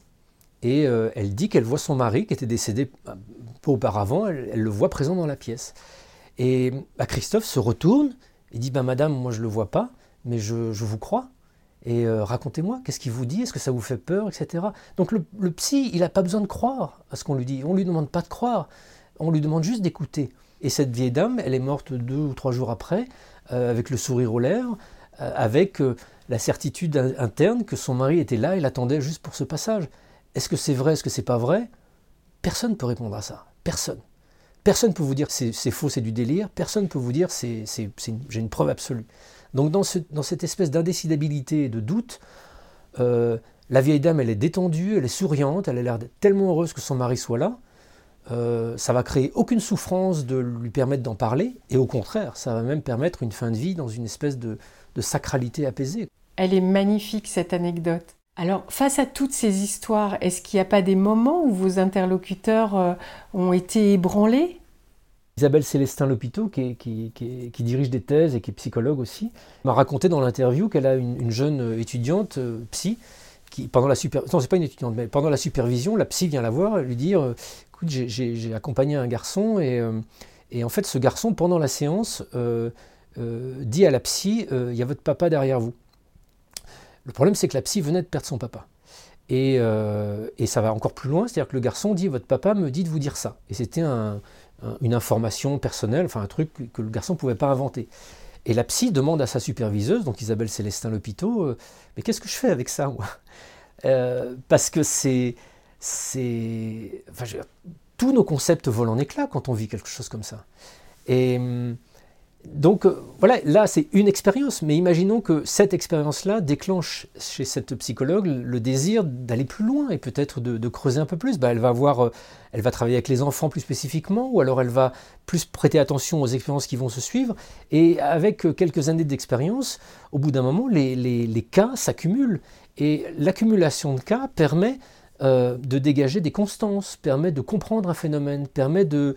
Et euh, elle dit qu'elle voit son mari qui était décédé peu auparavant, elle, le voit présent dans la pièce. Et bah, Christophe se retourne et dit bah, Madame, moi je ne le vois pas, mais je, vous crois. Et euh, racontez-moi, qu'est-ce qu'il vous dit? Est-ce que ça vous fait peur? Etc. Donc le, psy, il n'a pas besoin de croire à ce qu'on lui dit. On ne lui demande pas de croire, on lui demande juste d'écouter. Et cette vieille dame, elle est morte deux ou trois jours après, euh, avec le sourire aux lèvres, avec la certitude interne que son mari était là et l'attendait juste pour ce passage. Est-ce que c'est vrai, est-ce que c'est pas vrai? Personne ne peut répondre à ça. Personne. Personne ne peut vous dire c'est faux, c'est du délire. Personne ne peut vous dire c'est j'ai une preuve absolue. Donc dans, cette espèce d'indécidabilité et de doute, euh, la vieille dame, elle est détendue, elle est souriante, elle a l'air tellement heureuse que son mari soit là. Euh, ça va créer aucune souffrance de lui permettre d'en parler, et au contraire, ça va même permettre une fin de vie dans une espèce de, de sacralité apaisée. Elle est magnifique cette anecdote. Alors, face à toutes ces histoires, est-ce qu'il n'y a pas des moments où vos interlocuteurs euh, ont été ébranlés? Isabelle Célestin Lopiteau, qui, qui, dirige des thèses et qui est psychologue aussi, m'a raconté dans l'interview qu'elle a une, jeune étudiante euh, psy qui, pendant la super, non, c'est pas une étudiante, mais pendant la supervision, la psy vient la voir et lui dire, euh, écoute, j'ai accompagné un garçon et, euh, et, en fait, ce garçon, pendant la séance, dit à la psy, il y a votre papa derrière vous. Le problème, c'est que la psy venait de perdre son papa. Et, et ça va encore plus loin, c'est-à-dire que le garçon dit, votre papa me dit de vous dire ça. Et c'était un, une information personnelle, enfin un truc que le garçon ne pouvait pas inventer. Et la psy demande à sa superviseuse, donc Isabelle Célestin Lopiteau, euh, mais qu'est-ce que je fais avec ça, moi euh, Parce que c'est. enfin, tous nos concepts volent en éclats quand on vit quelque chose comme ça. Et. Donc euh, voilà, là c'est une expérience, mais imaginons que cette expérience-là déclenche chez cette psychologue le désir d'aller plus loin et peut-être de, creuser un peu plus. Bah, elle va euh, elle va travailler avec les enfants plus spécifiquement, ou alors elle va plus prêter attention aux expériences qui vont se suivre. Et avec euh, quelques années d'expérience, au bout d'un moment, les, cas s'accumulent. Et l'accumulation de cas permet de dégager des constances, permet de comprendre un phénomène, permet de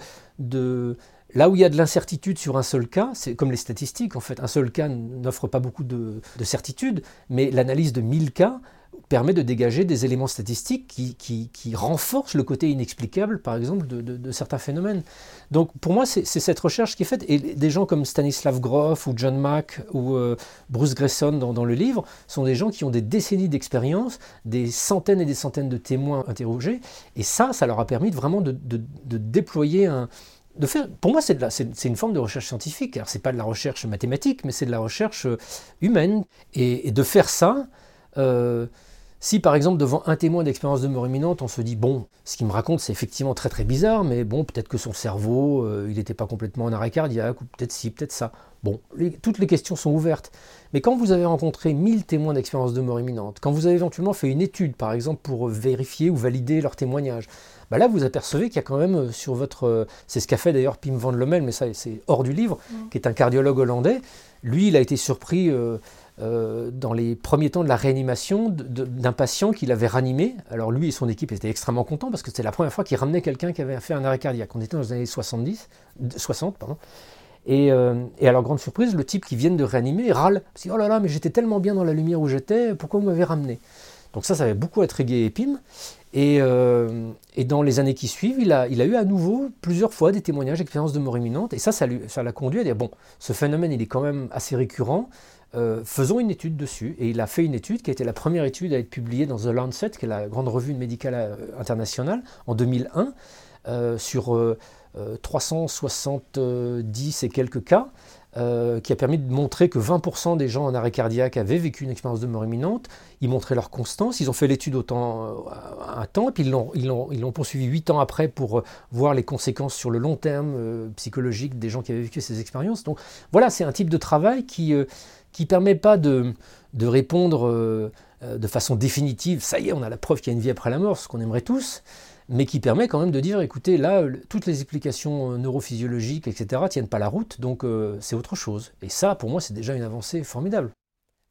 Là où il y a de l'incertitude sur un seul cas, c'est comme les statistiques, en fait, un seul cas n'offre pas beaucoup de, certitude, mais l'analyse de 1000 cas permet de dégager des éléments statistiques qui, renforcent le côté inexplicable, par exemple, de, certains phénomènes. Donc pour moi, c'est cette recherche qui est faite, et des gens comme Stanislav Grof ou John Mack ou euh, Bruce Grayson dans, dans, le livre sont des gens qui ont des décennies d'expérience, des centaines et des centaines de témoins interrogés, et ça, ça leur a permis vraiment de déployer un pour moi, c'est une forme de recherche scientifique. Alors, c'est pas de la recherche mathématique, mais c'est de la recherche euh, humaine. Et, de faire ça, euh, si par exemple devant un témoin d'expérience de mort imminente, on se dit bon, ce qu'il me raconte, c'est effectivement très très bizarre, mais bon, peut-être que son cerveau, euh, il n'était pas complètement en arrêt cardiaque, ou peut-être si, peut-être ça. Bon, toutes les questions sont ouvertes. Mais quand vous avez rencontré 1000 témoins d'expérience de mort imminente, quand vous avez éventuellement fait une étude, par exemple, pour vérifier ou valider leur témoignage, bah là vous apercevez qu'il y a quand même euh, sur votre... Euh, c'est ce qu'a fait d'ailleurs Pim van Lommel, mais ça c'est hors du livre, mm. qui est un cardiologue hollandais. Lui, il a été surpris euh, dans les premiers temps de la réanimation d'un patient qu'il avait ranimé. Alors lui et son équipe étaient extrêmement contents parce que c'était la première fois qu'il ramenait quelqu'un qui avait fait un arrêt cardiaque. On était dans les années 70, 60, pardon. Et, et, à leur grande surprise, le type qui vient de réanimer râle. Il dit, oh là là, mais j'étais tellement bien dans la lumière où j'étais, pourquoi vous m'avez ramené? Donc ça, ça avait beaucoup intrigué Pim. Euh, et, dans les années qui suivent, il a, eu à nouveau plusieurs fois des témoignages d'expériences de mort imminente. Et ça, ça l'a conduit à dire, bon, ce phénomène, il est quand même assez récurrent. Euh, faisons une étude dessus. Et il a fait une étude qui a été la première étude à être publiée dans The Lancet, qui est la grande revue médicale euh, internationale, en 2001, sur 370 et quelques cas. Euh, qui a permis de montrer que 20% des gens en arrêt cardiaque avaient vécu une expérience de mort imminente. Ils montraient leur constance, ils ont fait l'étude autant euh, un temps, et puis ils l'ont, poursuivi 8 ans après pour euh, voir les conséquences sur le long terme psychologique des gens qui avaient vécu ces expériences. Donc voilà, c'est un type de travail qui ne permet pas de, de répondre de façon définitive, ça y est, on a la preuve qu'il y a une vie après la mort, ce qu'on aimerait tous, mais qui permet quand même de dire, écoutez, là, toutes les explications euh, neurophysiologiques, etc., tiennent pas la route, donc euh, c'est autre chose. Et ça, pour moi, c'est déjà une avancée formidable.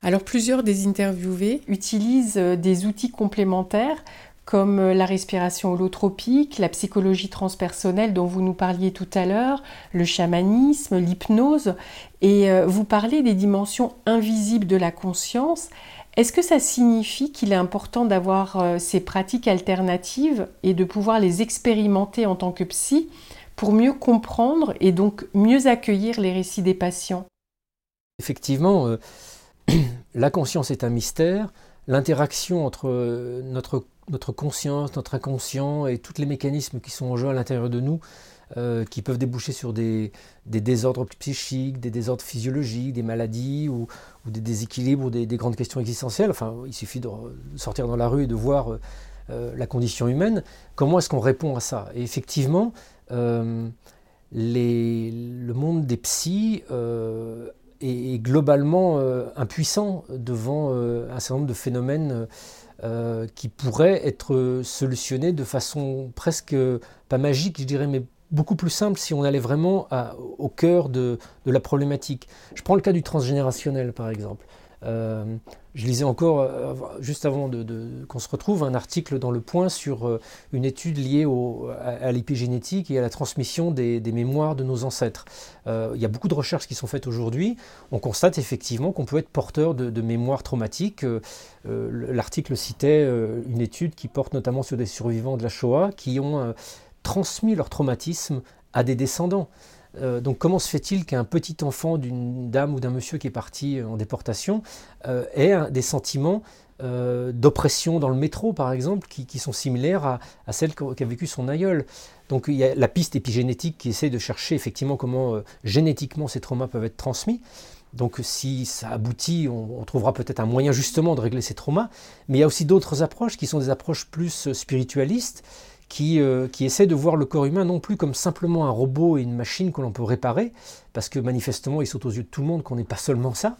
Alors, plusieurs des interviewés utilisent euh, des outils complémentaires comme la respiration holotropique, la psychologie transpersonnelle dont vous nous parliez tout à l'heure, le chamanisme, l'hypnose, et vous parlez des dimensions invisibles de la conscience. Est-ce que ça signifie qu'il est important d'avoir euh, ces pratiques alternatives et de pouvoir les expérimenter en tant que psy pour mieux comprendre et donc mieux accueillir les récits des patients? Effectivement, euh, la conscience est un mystère. L'interaction entre euh, notre, notre conscience, notre inconscient et tous les mécanismes qui sont en jeu à l'intérieur de nous euh, qui peuvent déboucher sur des, désordres psychiques, des désordres physiologiques, des maladies ou, des déséquilibres ou des, grandes questions existentielles. Enfin, il suffit de sortir dans la rue et de voir euh, euh, la condition humaine. Comment est-ce qu'on répond à ça? Et effectivement, le monde des psys est, globalement impuissant devant un certain nombre de phénomènes qui pourraient être solutionnés de façon presque, pas magique, je dirais, mais beaucoup plus simple si on allait vraiment au cœur de, la problématique. Je prends le cas du transgénérationnel par exemple. Euh, je lisais encore, euh, juste avant qu'on se retrouve, un article dans Le Point sur euh, une étude liée à, l'épigénétique et à la transmission des, mémoires de nos ancêtres. il y a beaucoup de recherches qui sont faites aujourd'hui. On constate effectivement qu'on peut être porteur de, de mémoires traumatiques. L'article citait une étude qui porte notamment sur des survivants de la Shoah qui ont transmis leur traumatisme à des descendants. Euh, donc comment se fait-il qu'un petit enfant d'une dame ou d'un monsieur qui est parti en déportation euh, ait des sentiments euh, d'oppression dans le métro, par exemple, qui, sont similaires à, celles qu'a vécu son aïeul? Donc il y a la piste épigénétique qui essaie de chercher effectivement comment génétiquement ces traumas peuvent être transmis. Donc si ça aboutit, on, trouvera peut-être un moyen justement de régler ces traumas. Mais il y a aussi d'autres approches qui sont des approches plus spiritualistes qui, euh, qui, essaie de voir le corps humain non plus comme simplement un robot et une machine que l'on peut réparer, parce que manifestement il saute aux yeux de tout le monde qu'on n'est pas seulement ça.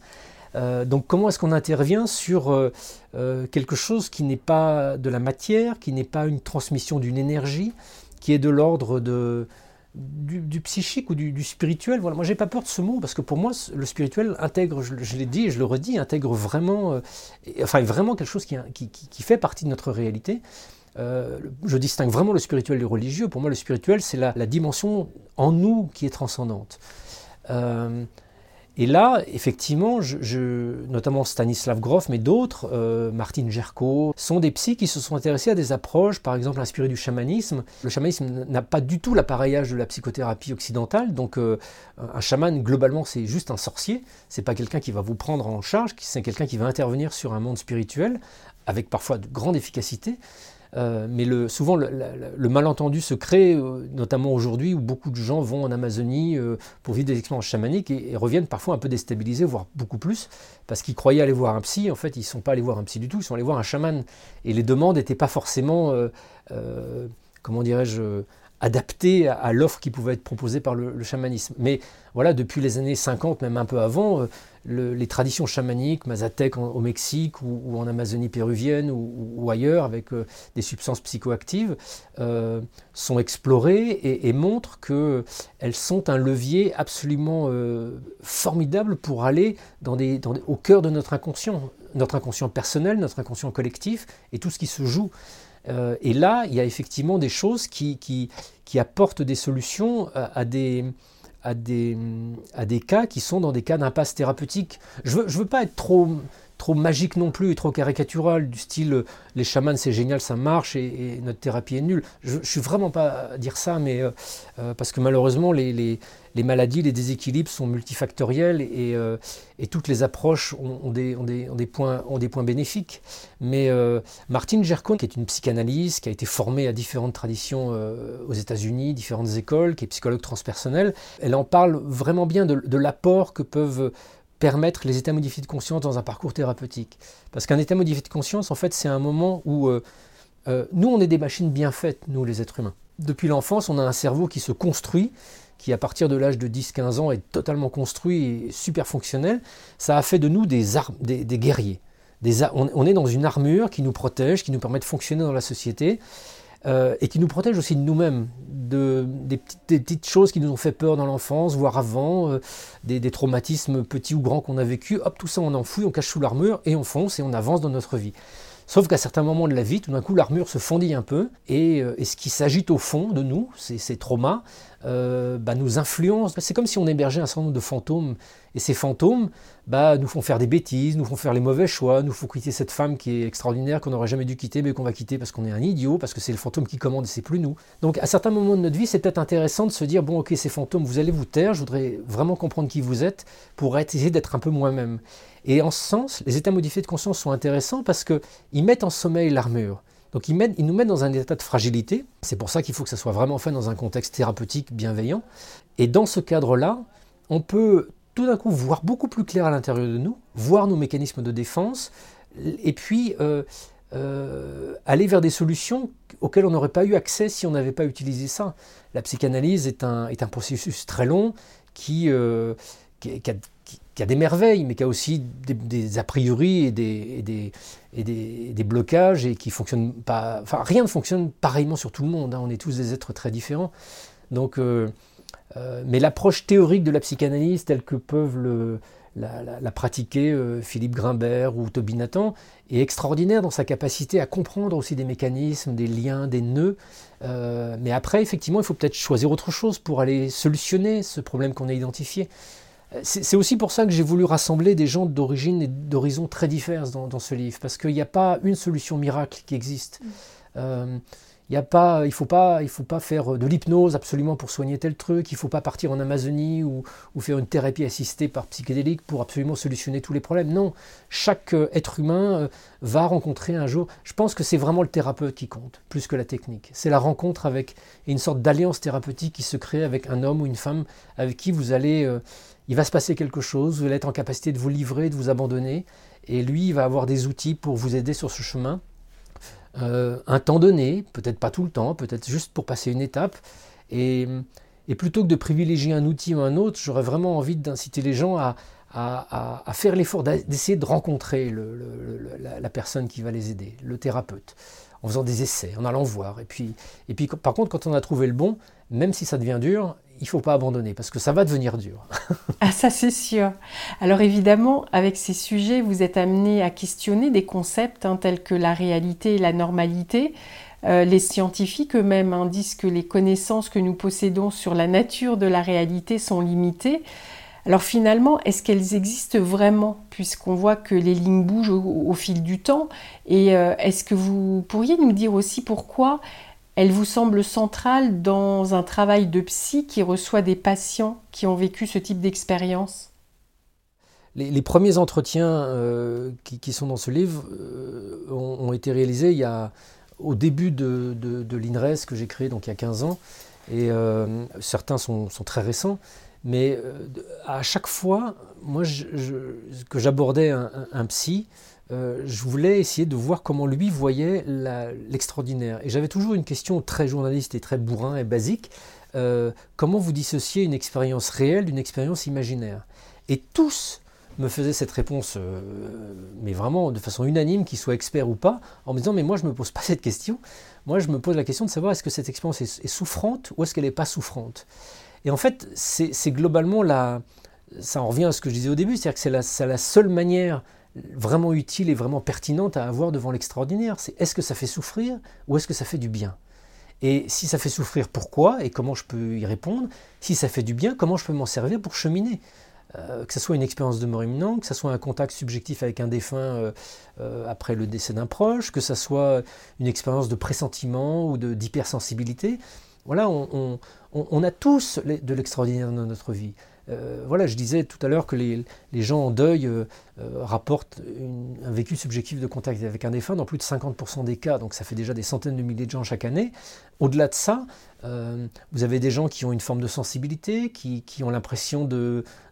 Euh, donc comment est-ce qu'on intervient sur euh, quelque chose qui n'est pas de la matière, qui n'est pas une transmission d'une énergie, qui est de l'ordre de, du, psychique ou du, spirituel? Voilà. Moi, j'ai pas peur de ce mot parce que pour moi, le spirituel intègre, je, l'ai dit et je le redis, intègre vraiment, enfin vraiment quelque chose qui, qui, qui, fait partie de notre réalité. Euh, je distingue vraiment le spirituel du religieux. Pour moi, le spirituel, c'est la, dimension en nous qui est transcendante. Euh, et là, effectivement, notamment Stanislav Grof, mais d'autres, euh, Martine Gerco, sont des psys qui se sont intéressés à des approches, par exemple inspirées du chamanisme. Le chamanisme n'a pas du tout l'appareillage de la psychothérapie occidentale, donc un chaman, globalement, c'est juste un sorcier. C'est pas quelqu'un qui va vous prendre en charge, c'est quelqu'un qui va intervenir sur un monde spirituel, avec parfois de grande efficacité. Euh, mais souvent, le, malentendu se crée, euh, notamment aujourd'hui, où beaucoup de gens vont en Amazonie euh, pour vivre des expériences chamaniques et, reviennent parfois un peu déstabilisés, voire beaucoup plus, parce qu'ils croyaient aller voir un psy. En fait, ils ne sont pas allés voir un psy du tout, ils sont allés voir un chaman. Et les demandes n'étaient pas forcément, comment dirais-je, adapté à, l'offre qui pouvait être proposée par le, chamanisme. Mais voilà, depuis les années 50, même un peu avant, euh, les traditions chamaniques, mazatèques au Mexique ou, en Amazonie péruvienne ou, ailleurs, avec euh, des substances psychoactives, euh, sont explorées et, montrent qu'elles sont un levier absolument formidable pour aller dans des, au cœur de notre inconscient, notre inconscient personnel, notre inconscient collectif et tout ce qui se joue. Euh, et là, il y a effectivement des choses qui, qui apportent des solutions à, des, à, des, cas qui sont dans des cas d'impasse thérapeutique. Je ne veux, je veux pas être trop trop magique non plus et trop caricatural, du style les chamans c'est génial, ça marche et, notre thérapie est nulle. Je ne suis vraiment pas à dire ça, mais euh, euh, parce que malheureusement les, maladies, les déséquilibres sont multifactoriels et, euh, et toutes les approches ont, des, points, bénéfiques. Mais Martine Gercon, qui est une psychanalyste, qui a été formée à différentes traditions aux États-Unis, différentes écoles, qui est psychologue transpersonnelle, elle en parle vraiment bien de l'apport que peuvent permettre les états modifiés de conscience dans un parcours thérapeutique. Parce qu'un état modifié de conscience, en fait, c'est un moment où euh, euh, nous, on est des machines bien faites, nous, les êtres humains. Depuis l'enfance, on a un cerveau qui se construit, qui à partir de l'âge de 10-15 ans est totalement construit et super fonctionnel. Ça a fait de nous des, des, guerriers. Des, on, est dans une armure qui nous protège, qui nous permet de fonctionner dans la société. Euh, et qui nous protège aussi de nous-mêmes, de, des, petites, choses qui nous ont fait peur dans l'enfance, voire avant, euh, des, traumatismes petits ou grands qu'on a vécu. Hop, tout ça on enfouit, on cache sous l'armure et on fonce et on avance dans notre vie. Sauf qu'à certains moments de la vie, tout d'un coup, l'armure se fondit un peu, et, euh, ce qui s'agite au fond de nous, ces, ces traumas, euh, bah, nous influencent. C'est comme si on hébergeait un certain nombre de fantômes, et ces fantômes bah, nous font faire des bêtises, nous font faire les mauvais choix, nous font quitter cette femme qui est extraordinaire, qu'on n'aurait jamais dû quitter, mais qu'on va quitter parce qu'on est un idiot, parce que c'est le fantôme qui commande et c'est plus nous. Donc à certains moments de notre vie, c'est peut-être intéressant de se dire, bon ok, ces fantômes, vous allez vous taire, je voudrais vraiment comprendre qui vous êtes, pour essayer d'être un peu moi-même. Et en ce sens, les états modifiés de conscience sont intéressants parce qu'ils mettent en sommeil l'armure. Donc ils, nous mettent dans un état de fragilité. C'est pour ça qu'il faut que ça soit vraiment fait dans un contexte thérapeutique bienveillant. Et dans ce cadre-là, on peut tout d'un coup voir beaucoup plus clair à l'intérieur de nous, voir nos mécanismes de défense, et puis euh, euh, aller vers des solutions auxquelles on n'aurait pas eu accès si on n'avait pas utilisé ça. La psychanalyse est un, processus très long qui, euh, qui, a, qui a des merveilles, mais qui a aussi des, a priori et des, des, des, blocages et qui fonctionnent pas. Enfin, rien ne fonctionne pareillement sur tout le monde. Hein. On est tous des êtres très différents. Donc, euh, euh, mais l'approche théorique de la psychanalyse, telle que peuvent la, pratiquer, euh, Philippe Grimbert ou Toby Nathan, est extraordinaire dans sa capacité à comprendre aussi des mécanismes, des liens, des nœuds. Mais après, effectivement, il faut peut-être choisir autre chose pour aller solutionner ce problème qu'on a identifié. Euh, c'est aussi pour ça que j'ai voulu rassembler des gens d'origine et d'horizons très diverses dans, ce livre, parce qu'il n'y a pas une solution miracle qui existe. Mm. Il ne pas, il faut pas, il faut pas faire de l'hypnose absolument pour soigner tel truc. Il ne faut pas partir en Amazonie ou, faire une thérapie assistée par psychédélique pour absolument solutionner tous les problèmes. Non, chaque euh, être humain euh, va rencontrer un jour. Je pense que c'est vraiment le thérapeute qui compte, plus que la technique. C'est la rencontre avec une sorte d'alliance thérapeutique qui se crée avec un homme ou une femme avec qui vous allez, euh, il va se passer quelque chose. Vous allez être en capacité de vous livrer, de vous abandonner, et lui, il va avoir des outils pour vous aider sur ce chemin. Euh, un temps donné, peut-être pas tout le temps, peut-être juste pour passer une étape. Et, plutôt que de privilégier un outil ou un autre, j'aurais vraiment envie d'inciter les gens à, faire l'effort d'essayer de rencontrer la, personne qui va les aider, le thérapeute, en faisant des essais, en allant voir. Et puis, et puis par contre, quand on a trouvé le bon, même si ça devient dur, il faut pas abandonner parce que ça va devenir dur. ah ça c'est sûr. Alors évidemment, avec ces sujets, vous êtes amené à questionner des concepts hein, tels que la réalité et la normalité. Euh, les scientifiques eux-mêmes hein, disent que les connaissances que nous possédons sur la nature de la réalité sont limitées. Alors finalement, est-ce qu'elles existent vraiment puisqu'on voit que les lignes bougent au, fil du temps Et euh, est-ce que vous pourriez nous dire aussi pourquoi elle vous semble centrale dans un travail de psy qui reçoit des patients qui ont vécu ce type d'expérience? Les, premiers entretiens euh, qui, sont dans ce livre euh, ont, été réalisés il y a, au début de, l'INRES que j'ai créé donc il y a 15 ans. Et certains sont, très récents. Mais à chaque fois, moi, que j'abordais un, psy, euh, je voulais essayer de voir comment lui voyait l'extraordinaire. et j'avais toujours une question très journaliste et très bourrin et basique. Euh, comment vous dissociez une expérience réelle d'une expérience imaginaire? Et tous me faisaient cette réponse, euh, mais vraiment de façon unanime, qu'ils soient experts ou pas, en me disant mais moi je ne me pose pas cette question. Moi je me pose la question de savoir est-ce que cette expérience est, souffrante ou est-ce qu'elle n'est pas souffrante? Et en fait c'est globalement la, ça en revient à ce que je disais au début, c'est-à-dire que c'est la seule manière vraiment utile et vraiment pertinente à avoir devant l'extraordinaire. C'est est-ce que ça fait souffrir ou est-ce que ça fait du bien? Et si ça fait souffrir, pourquoi? Et comment je peux y répondre? Si ça fait du bien, comment je peux m'en servir pour cheminer? Euh, que ce soit une expérience de mort imminente, que ce soit un contact subjectif avec un défunt euh, euh, après le décès d'un proche, que ce soit une expérience de pressentiment ou d'hypersensibilité. Voilà, on, a tous de l'extraordinaire dans notre vie. Euh, voilà, je disais tout à l'heure que les, gens en deuil euh, euh, rapportent un vécu subjectif de contact avec un défunt dans plus de 50% des cas, donc ça fait déjà des centaines de milliers de gens chaque année. Au-delà de ça, vous avez des gens qui ont une forme de sensibilité, qui, ont l'impression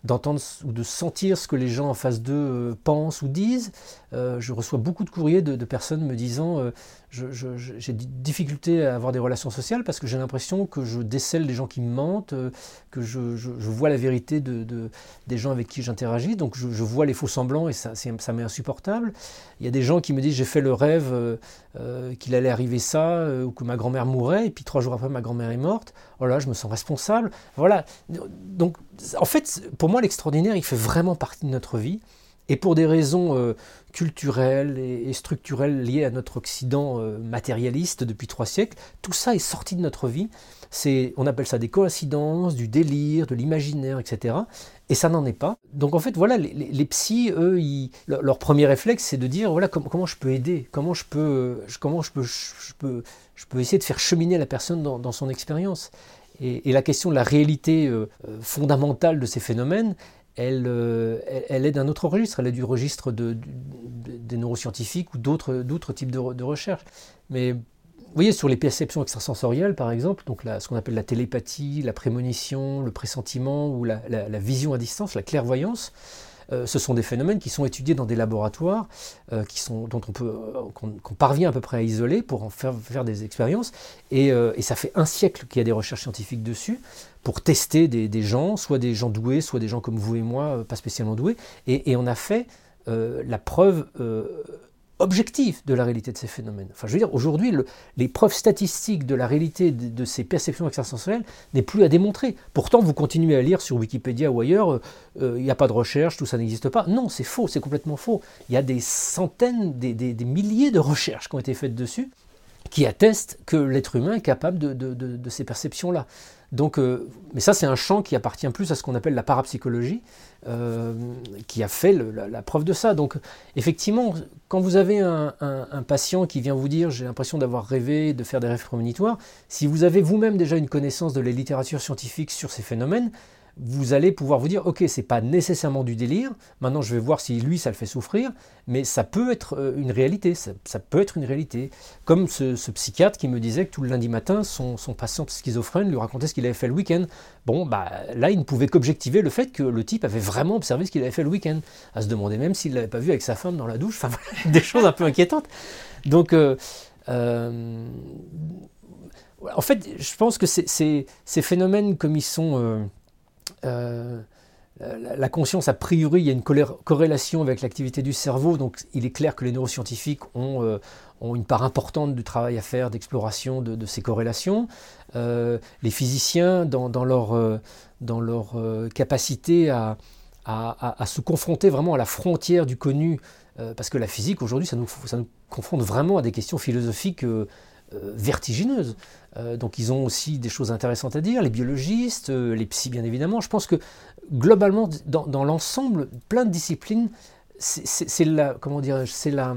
d'entendre ou de sentir ce que les gens en face d'eux pensent ou disent. je reçois beaucoup de courriers de, personnes me disant j'ai des difficultés à avoir des relations sociales parce que j'ai l'impression que je décèle des gens qui me mentent, que je, vois la vérité de, des gens avec qui j'interagis, donc je, vois les faux semblants et ça m'est insupportable. Il y a des gens qui me disent j'ai fait le rêve euh, euh, qu'il allait arriver ça, euh, ou que ma grand-mère mourrait, et puis trois jours après ma grand-mère est morte. Oh je me sens responsable. Voilà. Donc, en fait, pour moi, l'extraordinaire, il fait vraiment partie de notre vie. Et pour des raisons culturelles et, structurelles liées à notre Occident matérialiste depuis trois siècles, tout ça est sorti de notre vie on appelle ça des coïncidences, du délire, de l'imaginaire, etc. Et ça n'en est pas. Donc en fait, voilà, les, psys, eux, leur, premier réflexe, c'est de dire, voilà, comment je peux aider, comment je peux, comment je peux, je peux, essayer de faire cheminer la personne dans, son expérience? Et, la question de la réalité euh, euh, fondamentale de ces phénomènes, elle, euh, elle, est d'un autre registre, elle est du registre de, des neuroscientifiques ou d'autres types de, de recherches. Mais vous voyez, sur les perceptions extrasensorielles, par exemple, donc ce qu'on appelle la télépathie, la prémonition, le pressentiment ou la, vision à distance, la clairvoyance, euh, ce sont des phénomènes qui sont étudiés dans des laboratoires, euh, dont on peut, euh, qu'on, parvient à peu près à isoler pour en faire, des expériences. Et, ça fait un siècle qu'il y a des recherches scientifiques dessus pour tester des, gens, soit des gens doués, soit des gens comme vous et moi, pas spécialement doués. Et on a fait la preuve objective de la réalité de ces phénomènes. Je veux dire, aujourd'hui, les preuves statistiques de la réalité de, ces perceptions extrasensorielles n'est plus à démontrer. Pourtant, vous continuez à lire sur Wikipédia ou ailleurs, euh, il n'y a pas de recherche, tout ça n'existe pas. Non, c'est faux, c'est complètement faux. Il y a des centaines, des, milliers de recherches qui ont été faites dessus qui attestent que l'être humain est capable de, ces perceptions-là. Euh, mais ça, c'est un champ qui appartient plus à ce qu'on appelle la parapsychologie, euh, qui a fait la, preuve de ça. Donc, effectivement, quand vous avez un, patient qui vient vous dire j'ai l'impression d'avoir rêvé, de faire des rêves prémonitoires, si vous avez vous-même déjà une connaissance de la littérature scientifique sur ces phénomènes, vous allez pouvoir vous dire, ok, c'est pas nécessairement du délire, maintenant je vais voir si lui ça le fait souffrir, mais ça peut être euh, une réalité, ça, peut être une réalité. Comme ce, psychiatre qui me disait que tout le lundi matin, son, patient schizophrène lui racontait ce qu'il avait fait le week-end. Bon, bah là, il ne pouvait qu'objectiver le fait que le type avait vraiment observé ce qu'il avait fait le week-end, à se demander même s'il ne l'avait pas vu avec sa femme dans la douche, enfin des choses un peu inquiétantes. Donc, euh, euh, en fait, je pense que ces phénomènes comme ils sont la conscience, a priori, il y a une corrélation avec l'activité du cerveau, donc il est clair que les neuroscientifiques ont, euh, une part importante du travail à faire d'exploration de, ces corrélations. Euh, les physiciens, dans, leur, capacité à, se confronter vraiment à la frontière du connu, parce que la physique, aujourd'hui, ça nous, confronte vraiment à des questions philosophiques euh, vertigineuse. Euh, donc ils ont aussi des choses intéressantes à dire, les biologistes, euh, les psys bien évidemment. Je pense que globalement, dans, l'ensemble, plein de disciplines, c'est la, comment dire, c'est la,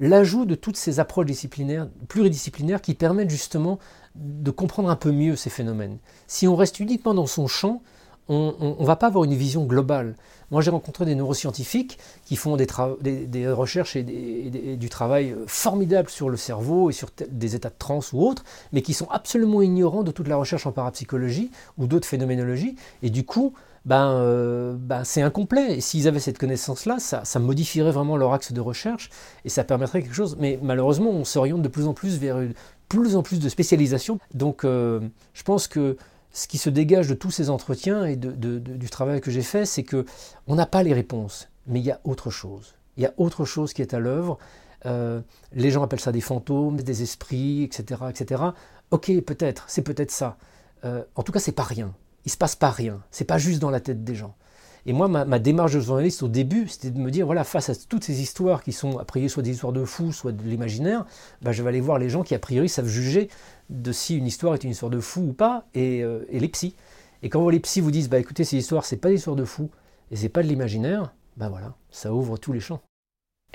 l'ajout de toutes ces approches disciplinaires, pluridisciplinaires qui permettent justement de comprendre un peu mieux ces phénomènes. Si on reste uniquement dans son champ, on ne va pas avoir une vision globale. Moi, j'ai rencontré des neuroscientifiques qui font des, recherches et, du travail euh, formidable sur le cerveau et sur des états de transe ou autres, mais qui sont absolument ignorants de toute la recherche en parapsychologie ou d'autres phénoménologies. Et du coup, ben, euh, ben c'est incomplet. Et s'ils avaient cette connaissance-là, ça, ça, modifierait vraiment leur axe de recherche et ça permettrait quelque chose. Mais malheureusement, on s'oriente de plus en plus vers une, plus en plus de spécialisation. Donc, euh, je pense que ce qui se dégage de tous ces entretiens et du travail que j'ai fait, c'est que on n'a pas les réponses, mais il y a autre chose. Il y a autre chose qui est à l'œuvre. Euh, les gens appellent ça des fantômes, des esprits, etc., etc. Ok, peut-être, c'est peut-être ça. Euh, en tout cas, c'est pas rien. Il se passe pas rien. C'est pas juste dans la tête des gens. Et moi, ma, démarche de journaliste au début, c'était de me dire, voilà, face à toutes ces histoires qui sont a priori soit des histoires de fous, soit de l'imaginaire, bah, je vais aller voir les gens qui a priori savent juger de si une histoire est une histoire de fou ou pas, et, euh, les psys. Et quand les psys vous disent, bah écoutez, ces histoires, c'est pas des histoires de fous, et c'est pas de l'imaginaire, ben voilà, ça ouvre tous les champs.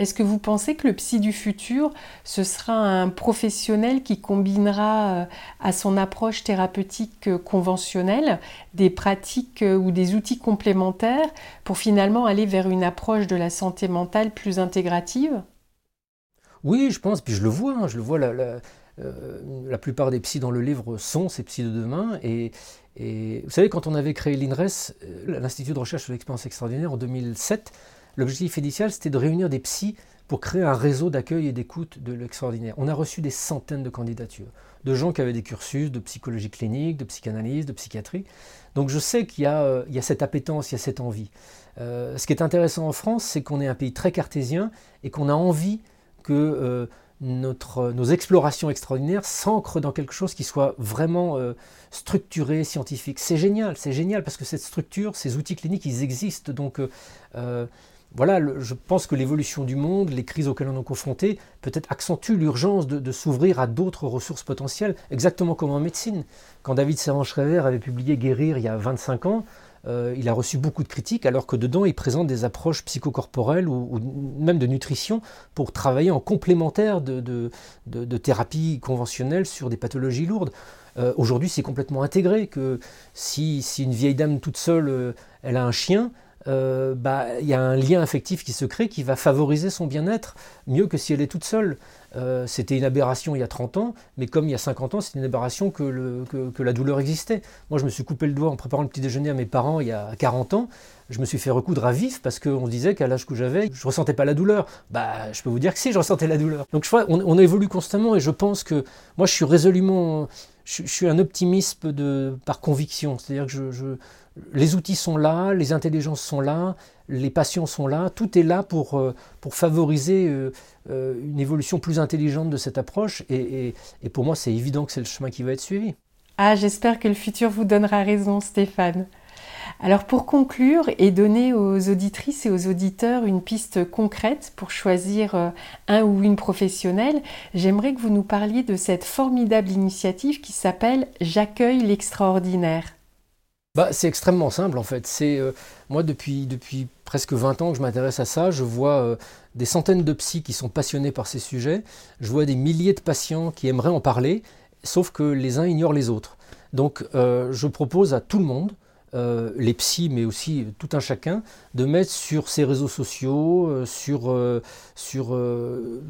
Est-ce que vous pensez que le psy du futur, ce sera un professionnel qui combinera euh, à son approche thérapeutique euh, conventionnelle des pratiques euh, ou des outils complémentaires pour finalement aller vers une approche de la santé mentale plus intégrative? Oui, je pense, puis je le vois, hein, je le vois, la, plupart des psys dans le livre sont ces psys de demain. Et, et vous savez, quand on avait créé l'INRES, l'Institut de recherche sur l'expérience extraordinaire, en 2007, L'objectif initial, c'était de réunir des psys pour créer un réseau d'accueil et d'écoute de l'extraordinaire. On a reçu des centaines de candidatures, de gens qui avaient des cursus de psychologie clinique, de psychanalyse, de psychiatrie. Donc je sais qu'il y, a, cette appétence, il y a cette envie. Euh, ce qui est intéressant en France, c'est qu'on est un pays très cartésien et qu'on a envie que euh, notre, nos explorations extraordinaires s'ancrent dans quelque chose qui soit vraiment euh, structuré, scientifique. C'est génial, c'est génial parce que cette structure, ces outils cliniques, ils existent. Donc voilà, je pense que l'évolution du monde, les crises auxquelles on est confronté, peut-être accentue l'urgence de, s'ouvrir à d'autres ressources potentielles, exactement comme en médecine. Quand David Servan-Schreiber avait publié Guérir il y a 25 ans, euh, il a reçu beaucoup de critiques, alors que dedans, il présente des approches psychocorporelles ou, même de nutrition pour travailler en complémentaire de, de, thérapie conventionnelle sur des pathologies lourdes. Euh, aujourd'hui, c'est complètement intégré que si, une vieille dame toute seule, euh, elle a un chien, euh, bah, il y a un lien affectif qui se crée qui va favoriser son bien-être mieux que si elle est toute seule. Euh, c'était une aberration il y a 30 ans, mais comme il y a 50 ans, c'est une aberration que, le, que, la douleur existait. Moi, je me suis coupé le doigt en préparant le petit déjeuner à mes parents il y a 40 ans. Je me suis fait recoudre à vif parce qu'on disait qu'à l'âge que j'avais, je ressentais pas la douleur. Bah, je peux vous dire que si, je ressentais la douleur. Donc, je crois, on, évolue constamment et je pense que moi, je suis résolument, je, suis un optimiste de, par conviction. C'est-à-dire que je, les outils sont là, les intelligences sont là, les passions sont là, tout est là pour, euh, pour favoriser euh, euh, une évolution plus intelligente de cette approche. Et, et pour moi, c'est évident que c'est le chemin qui va être suivi. Ah, j'espère que le futur vous donnera raison, Stéphane. Alors pour conclure et donner aux auditrices et aux auditeurs une piste concrète pour choisir un ou une professionnelle, j'aimerais que vous nous parliez de cette formidable initiative qui s'appelle J'accueille l'extraordinaire bah, C'est extrêmement simple en fait. C'est euh, Moi, depuis, depuis presque 20 ans que je m'intéresse à ça, je vois euh, des centaines de psys qui sont passionnés par ces sujets, je vois des milliers de patients qui aimeraient en parler, sauf que les uns ignorent les autres. Donc euh, je propose à tout le monde, les psys, mais aussi tout un chacun, de mettre sur ses réseaux sociaux, sur, sur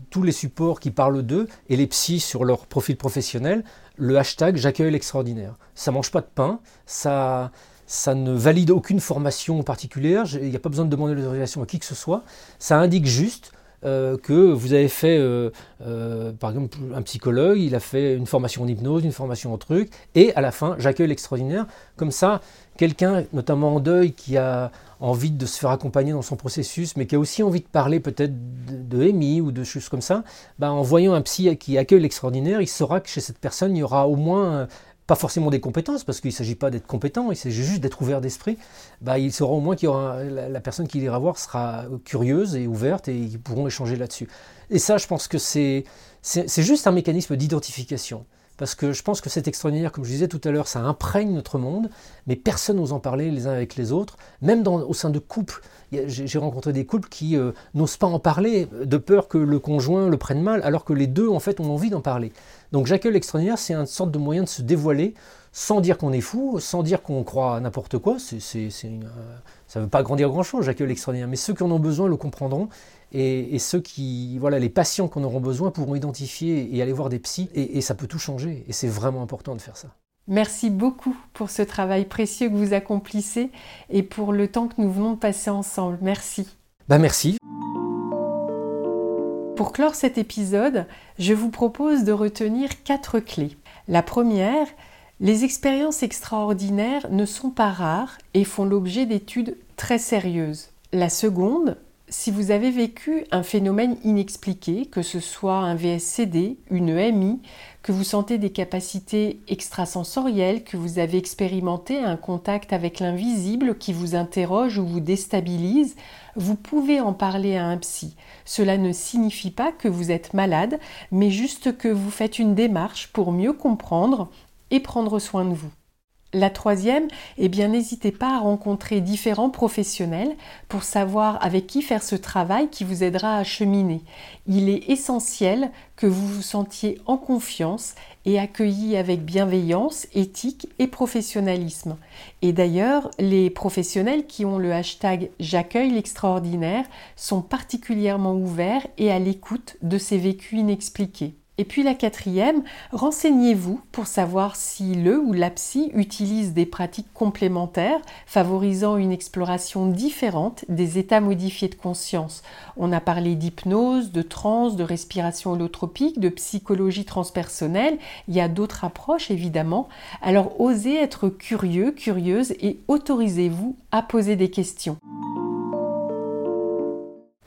tous les supports qui parlent d'eux, et les psys sur leur profil professionnel, le hashtag j'accueille l'extraordinaire. Ça mange pas de pain, ça, ça ne valide aucune formation particulière, il n'y a pas besoin de demander l'autorisation à qui que ce soit, ça indique juste euh, que vous avez fait, euh, euh, par exemple, un psychologue, il a fait une formation en hypnose, une formation en truc, et à la fin, j'accueille l'extraordinaire. Comme ça, quelqu'un, notamment en deuil, qui a envie de se faire accompagner dans son processus, mais qui a aussi envie de parler peut-être de, de ou de choses comme ça, bah, en voyant un psy qui accueille l'extraordinaire, il saura que chez cette personne, il y aura au moins pas forcément des compétences, parce qu'il ne s'agit pas d'être compétent, il s'agit juste d'être ouvert d'esprit, bah, il saura au moins qu'il y aura la, personne qui ira voir sera curieuse et ouverte et ils pourront échanger là-dessus. Et ça, je pense que c'est juste un mécanisme d'identification. Parce que je pense que c'est extraordinaire, comme je disais tout à l'heure, ça imprègne notre monde, mais personne n'ose en parler les uns avec les autres, même au sein de couples. J'ai rencontré des couples qui euh, n'osent pas en parler, de peur que le conjoint le prenne mal, alors que les deux, en fait, ont envie d'en parler. Donc j'accueille l'extraordinaire, c'est une sorte de moyen de se dévoiler, sans dire qu'on est fou, sans dire qu'on croit à n'importe quoi. ça ne veut pas grandir grand-chose, j'accueille l'extraordinaire. Mais ceux qui en ont besoin le comprendront et, ceux qui, voilà, les patients qui en auront besoin pourront identifier et aller voir des psys, et, ça peut tout changer, et c'est vraiment important de faire ça. Merci beaucoup pour ce travail précieux que vous accomplissez et pour le temps que nous venons de passer ensemble. Merci. Bah merci. Pour clore cet épisode, je vous propose de retenir quatre clés. La première, les expériences extraordinaires ne sont pas rares et font l'objet d'études très sérieuses. La seconde, si vous avez vécu un phénomène inexpliqué, que ce soit un VSCD, une EMI, que vous sentez des capacités extrasensorielles, que vous avez expérimenté un contact avec l'invisible qui vous interroge ou vous déstabilise, vous pouvez en parler à un psy. Cela ne signifie pas que vous êtes malade, mais juste que vous faites une démarche pour mieux comprendre et prendre soin de vous. La troisième, eh bien n'hésitez pas à rencontrer différents professionnels pour savoir avec qui faire ce travail qui vous aidera à cheminer. Il est essentiel que vous vous sentiez en confiance et accueilli avec bienveillance, éthique et professionnalisme. Et d'ailleurs, les professionnels qui ont le hashtag J'accueille l'extraordinaire sont particulièrement ouverts et à l'écoute de ces vécus inexpliqués. Et puis la quatrième, renseignez-vous pour savoir si le ou la psy utilise des pratiques complémentaires favorisant une exploration différente des états modifiés de conscience. On a parlé d'hypnose, de transe, de respiration holotropique, de psychologie transpersonnelle. Il y a d'autres approches évidemment. Alors osez être curieux, curieuse et autorisez-vous à poser des questions.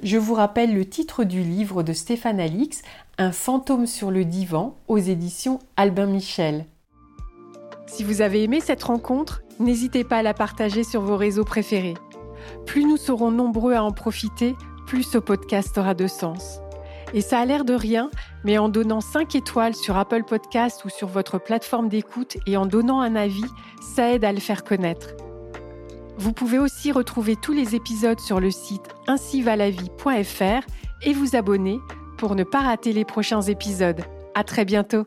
Je vous rappelle le titre du livre de Stéphane Alix, Un fantôme sur le divan, aux éditions Albin Michel. Si vous avez aimé cette rencontre, n'hésitez pas à la partager sur vos réseaux préférés. Plus nous serons nombreux à en profiter, plus ce podcast aura de sens. Et ça a l'air de rien, mais en donnant 5 étoiles sur Apple Podcast ou sur votre plateforme d'écoute et en donnant un avis, ça aide à le faire connaître. Vous pouvez aussi retrouver tous les épisodes sur le site ainsivalavie.fr et vous abonner pour ne pas rater les prochains épisodes. À très bientôt!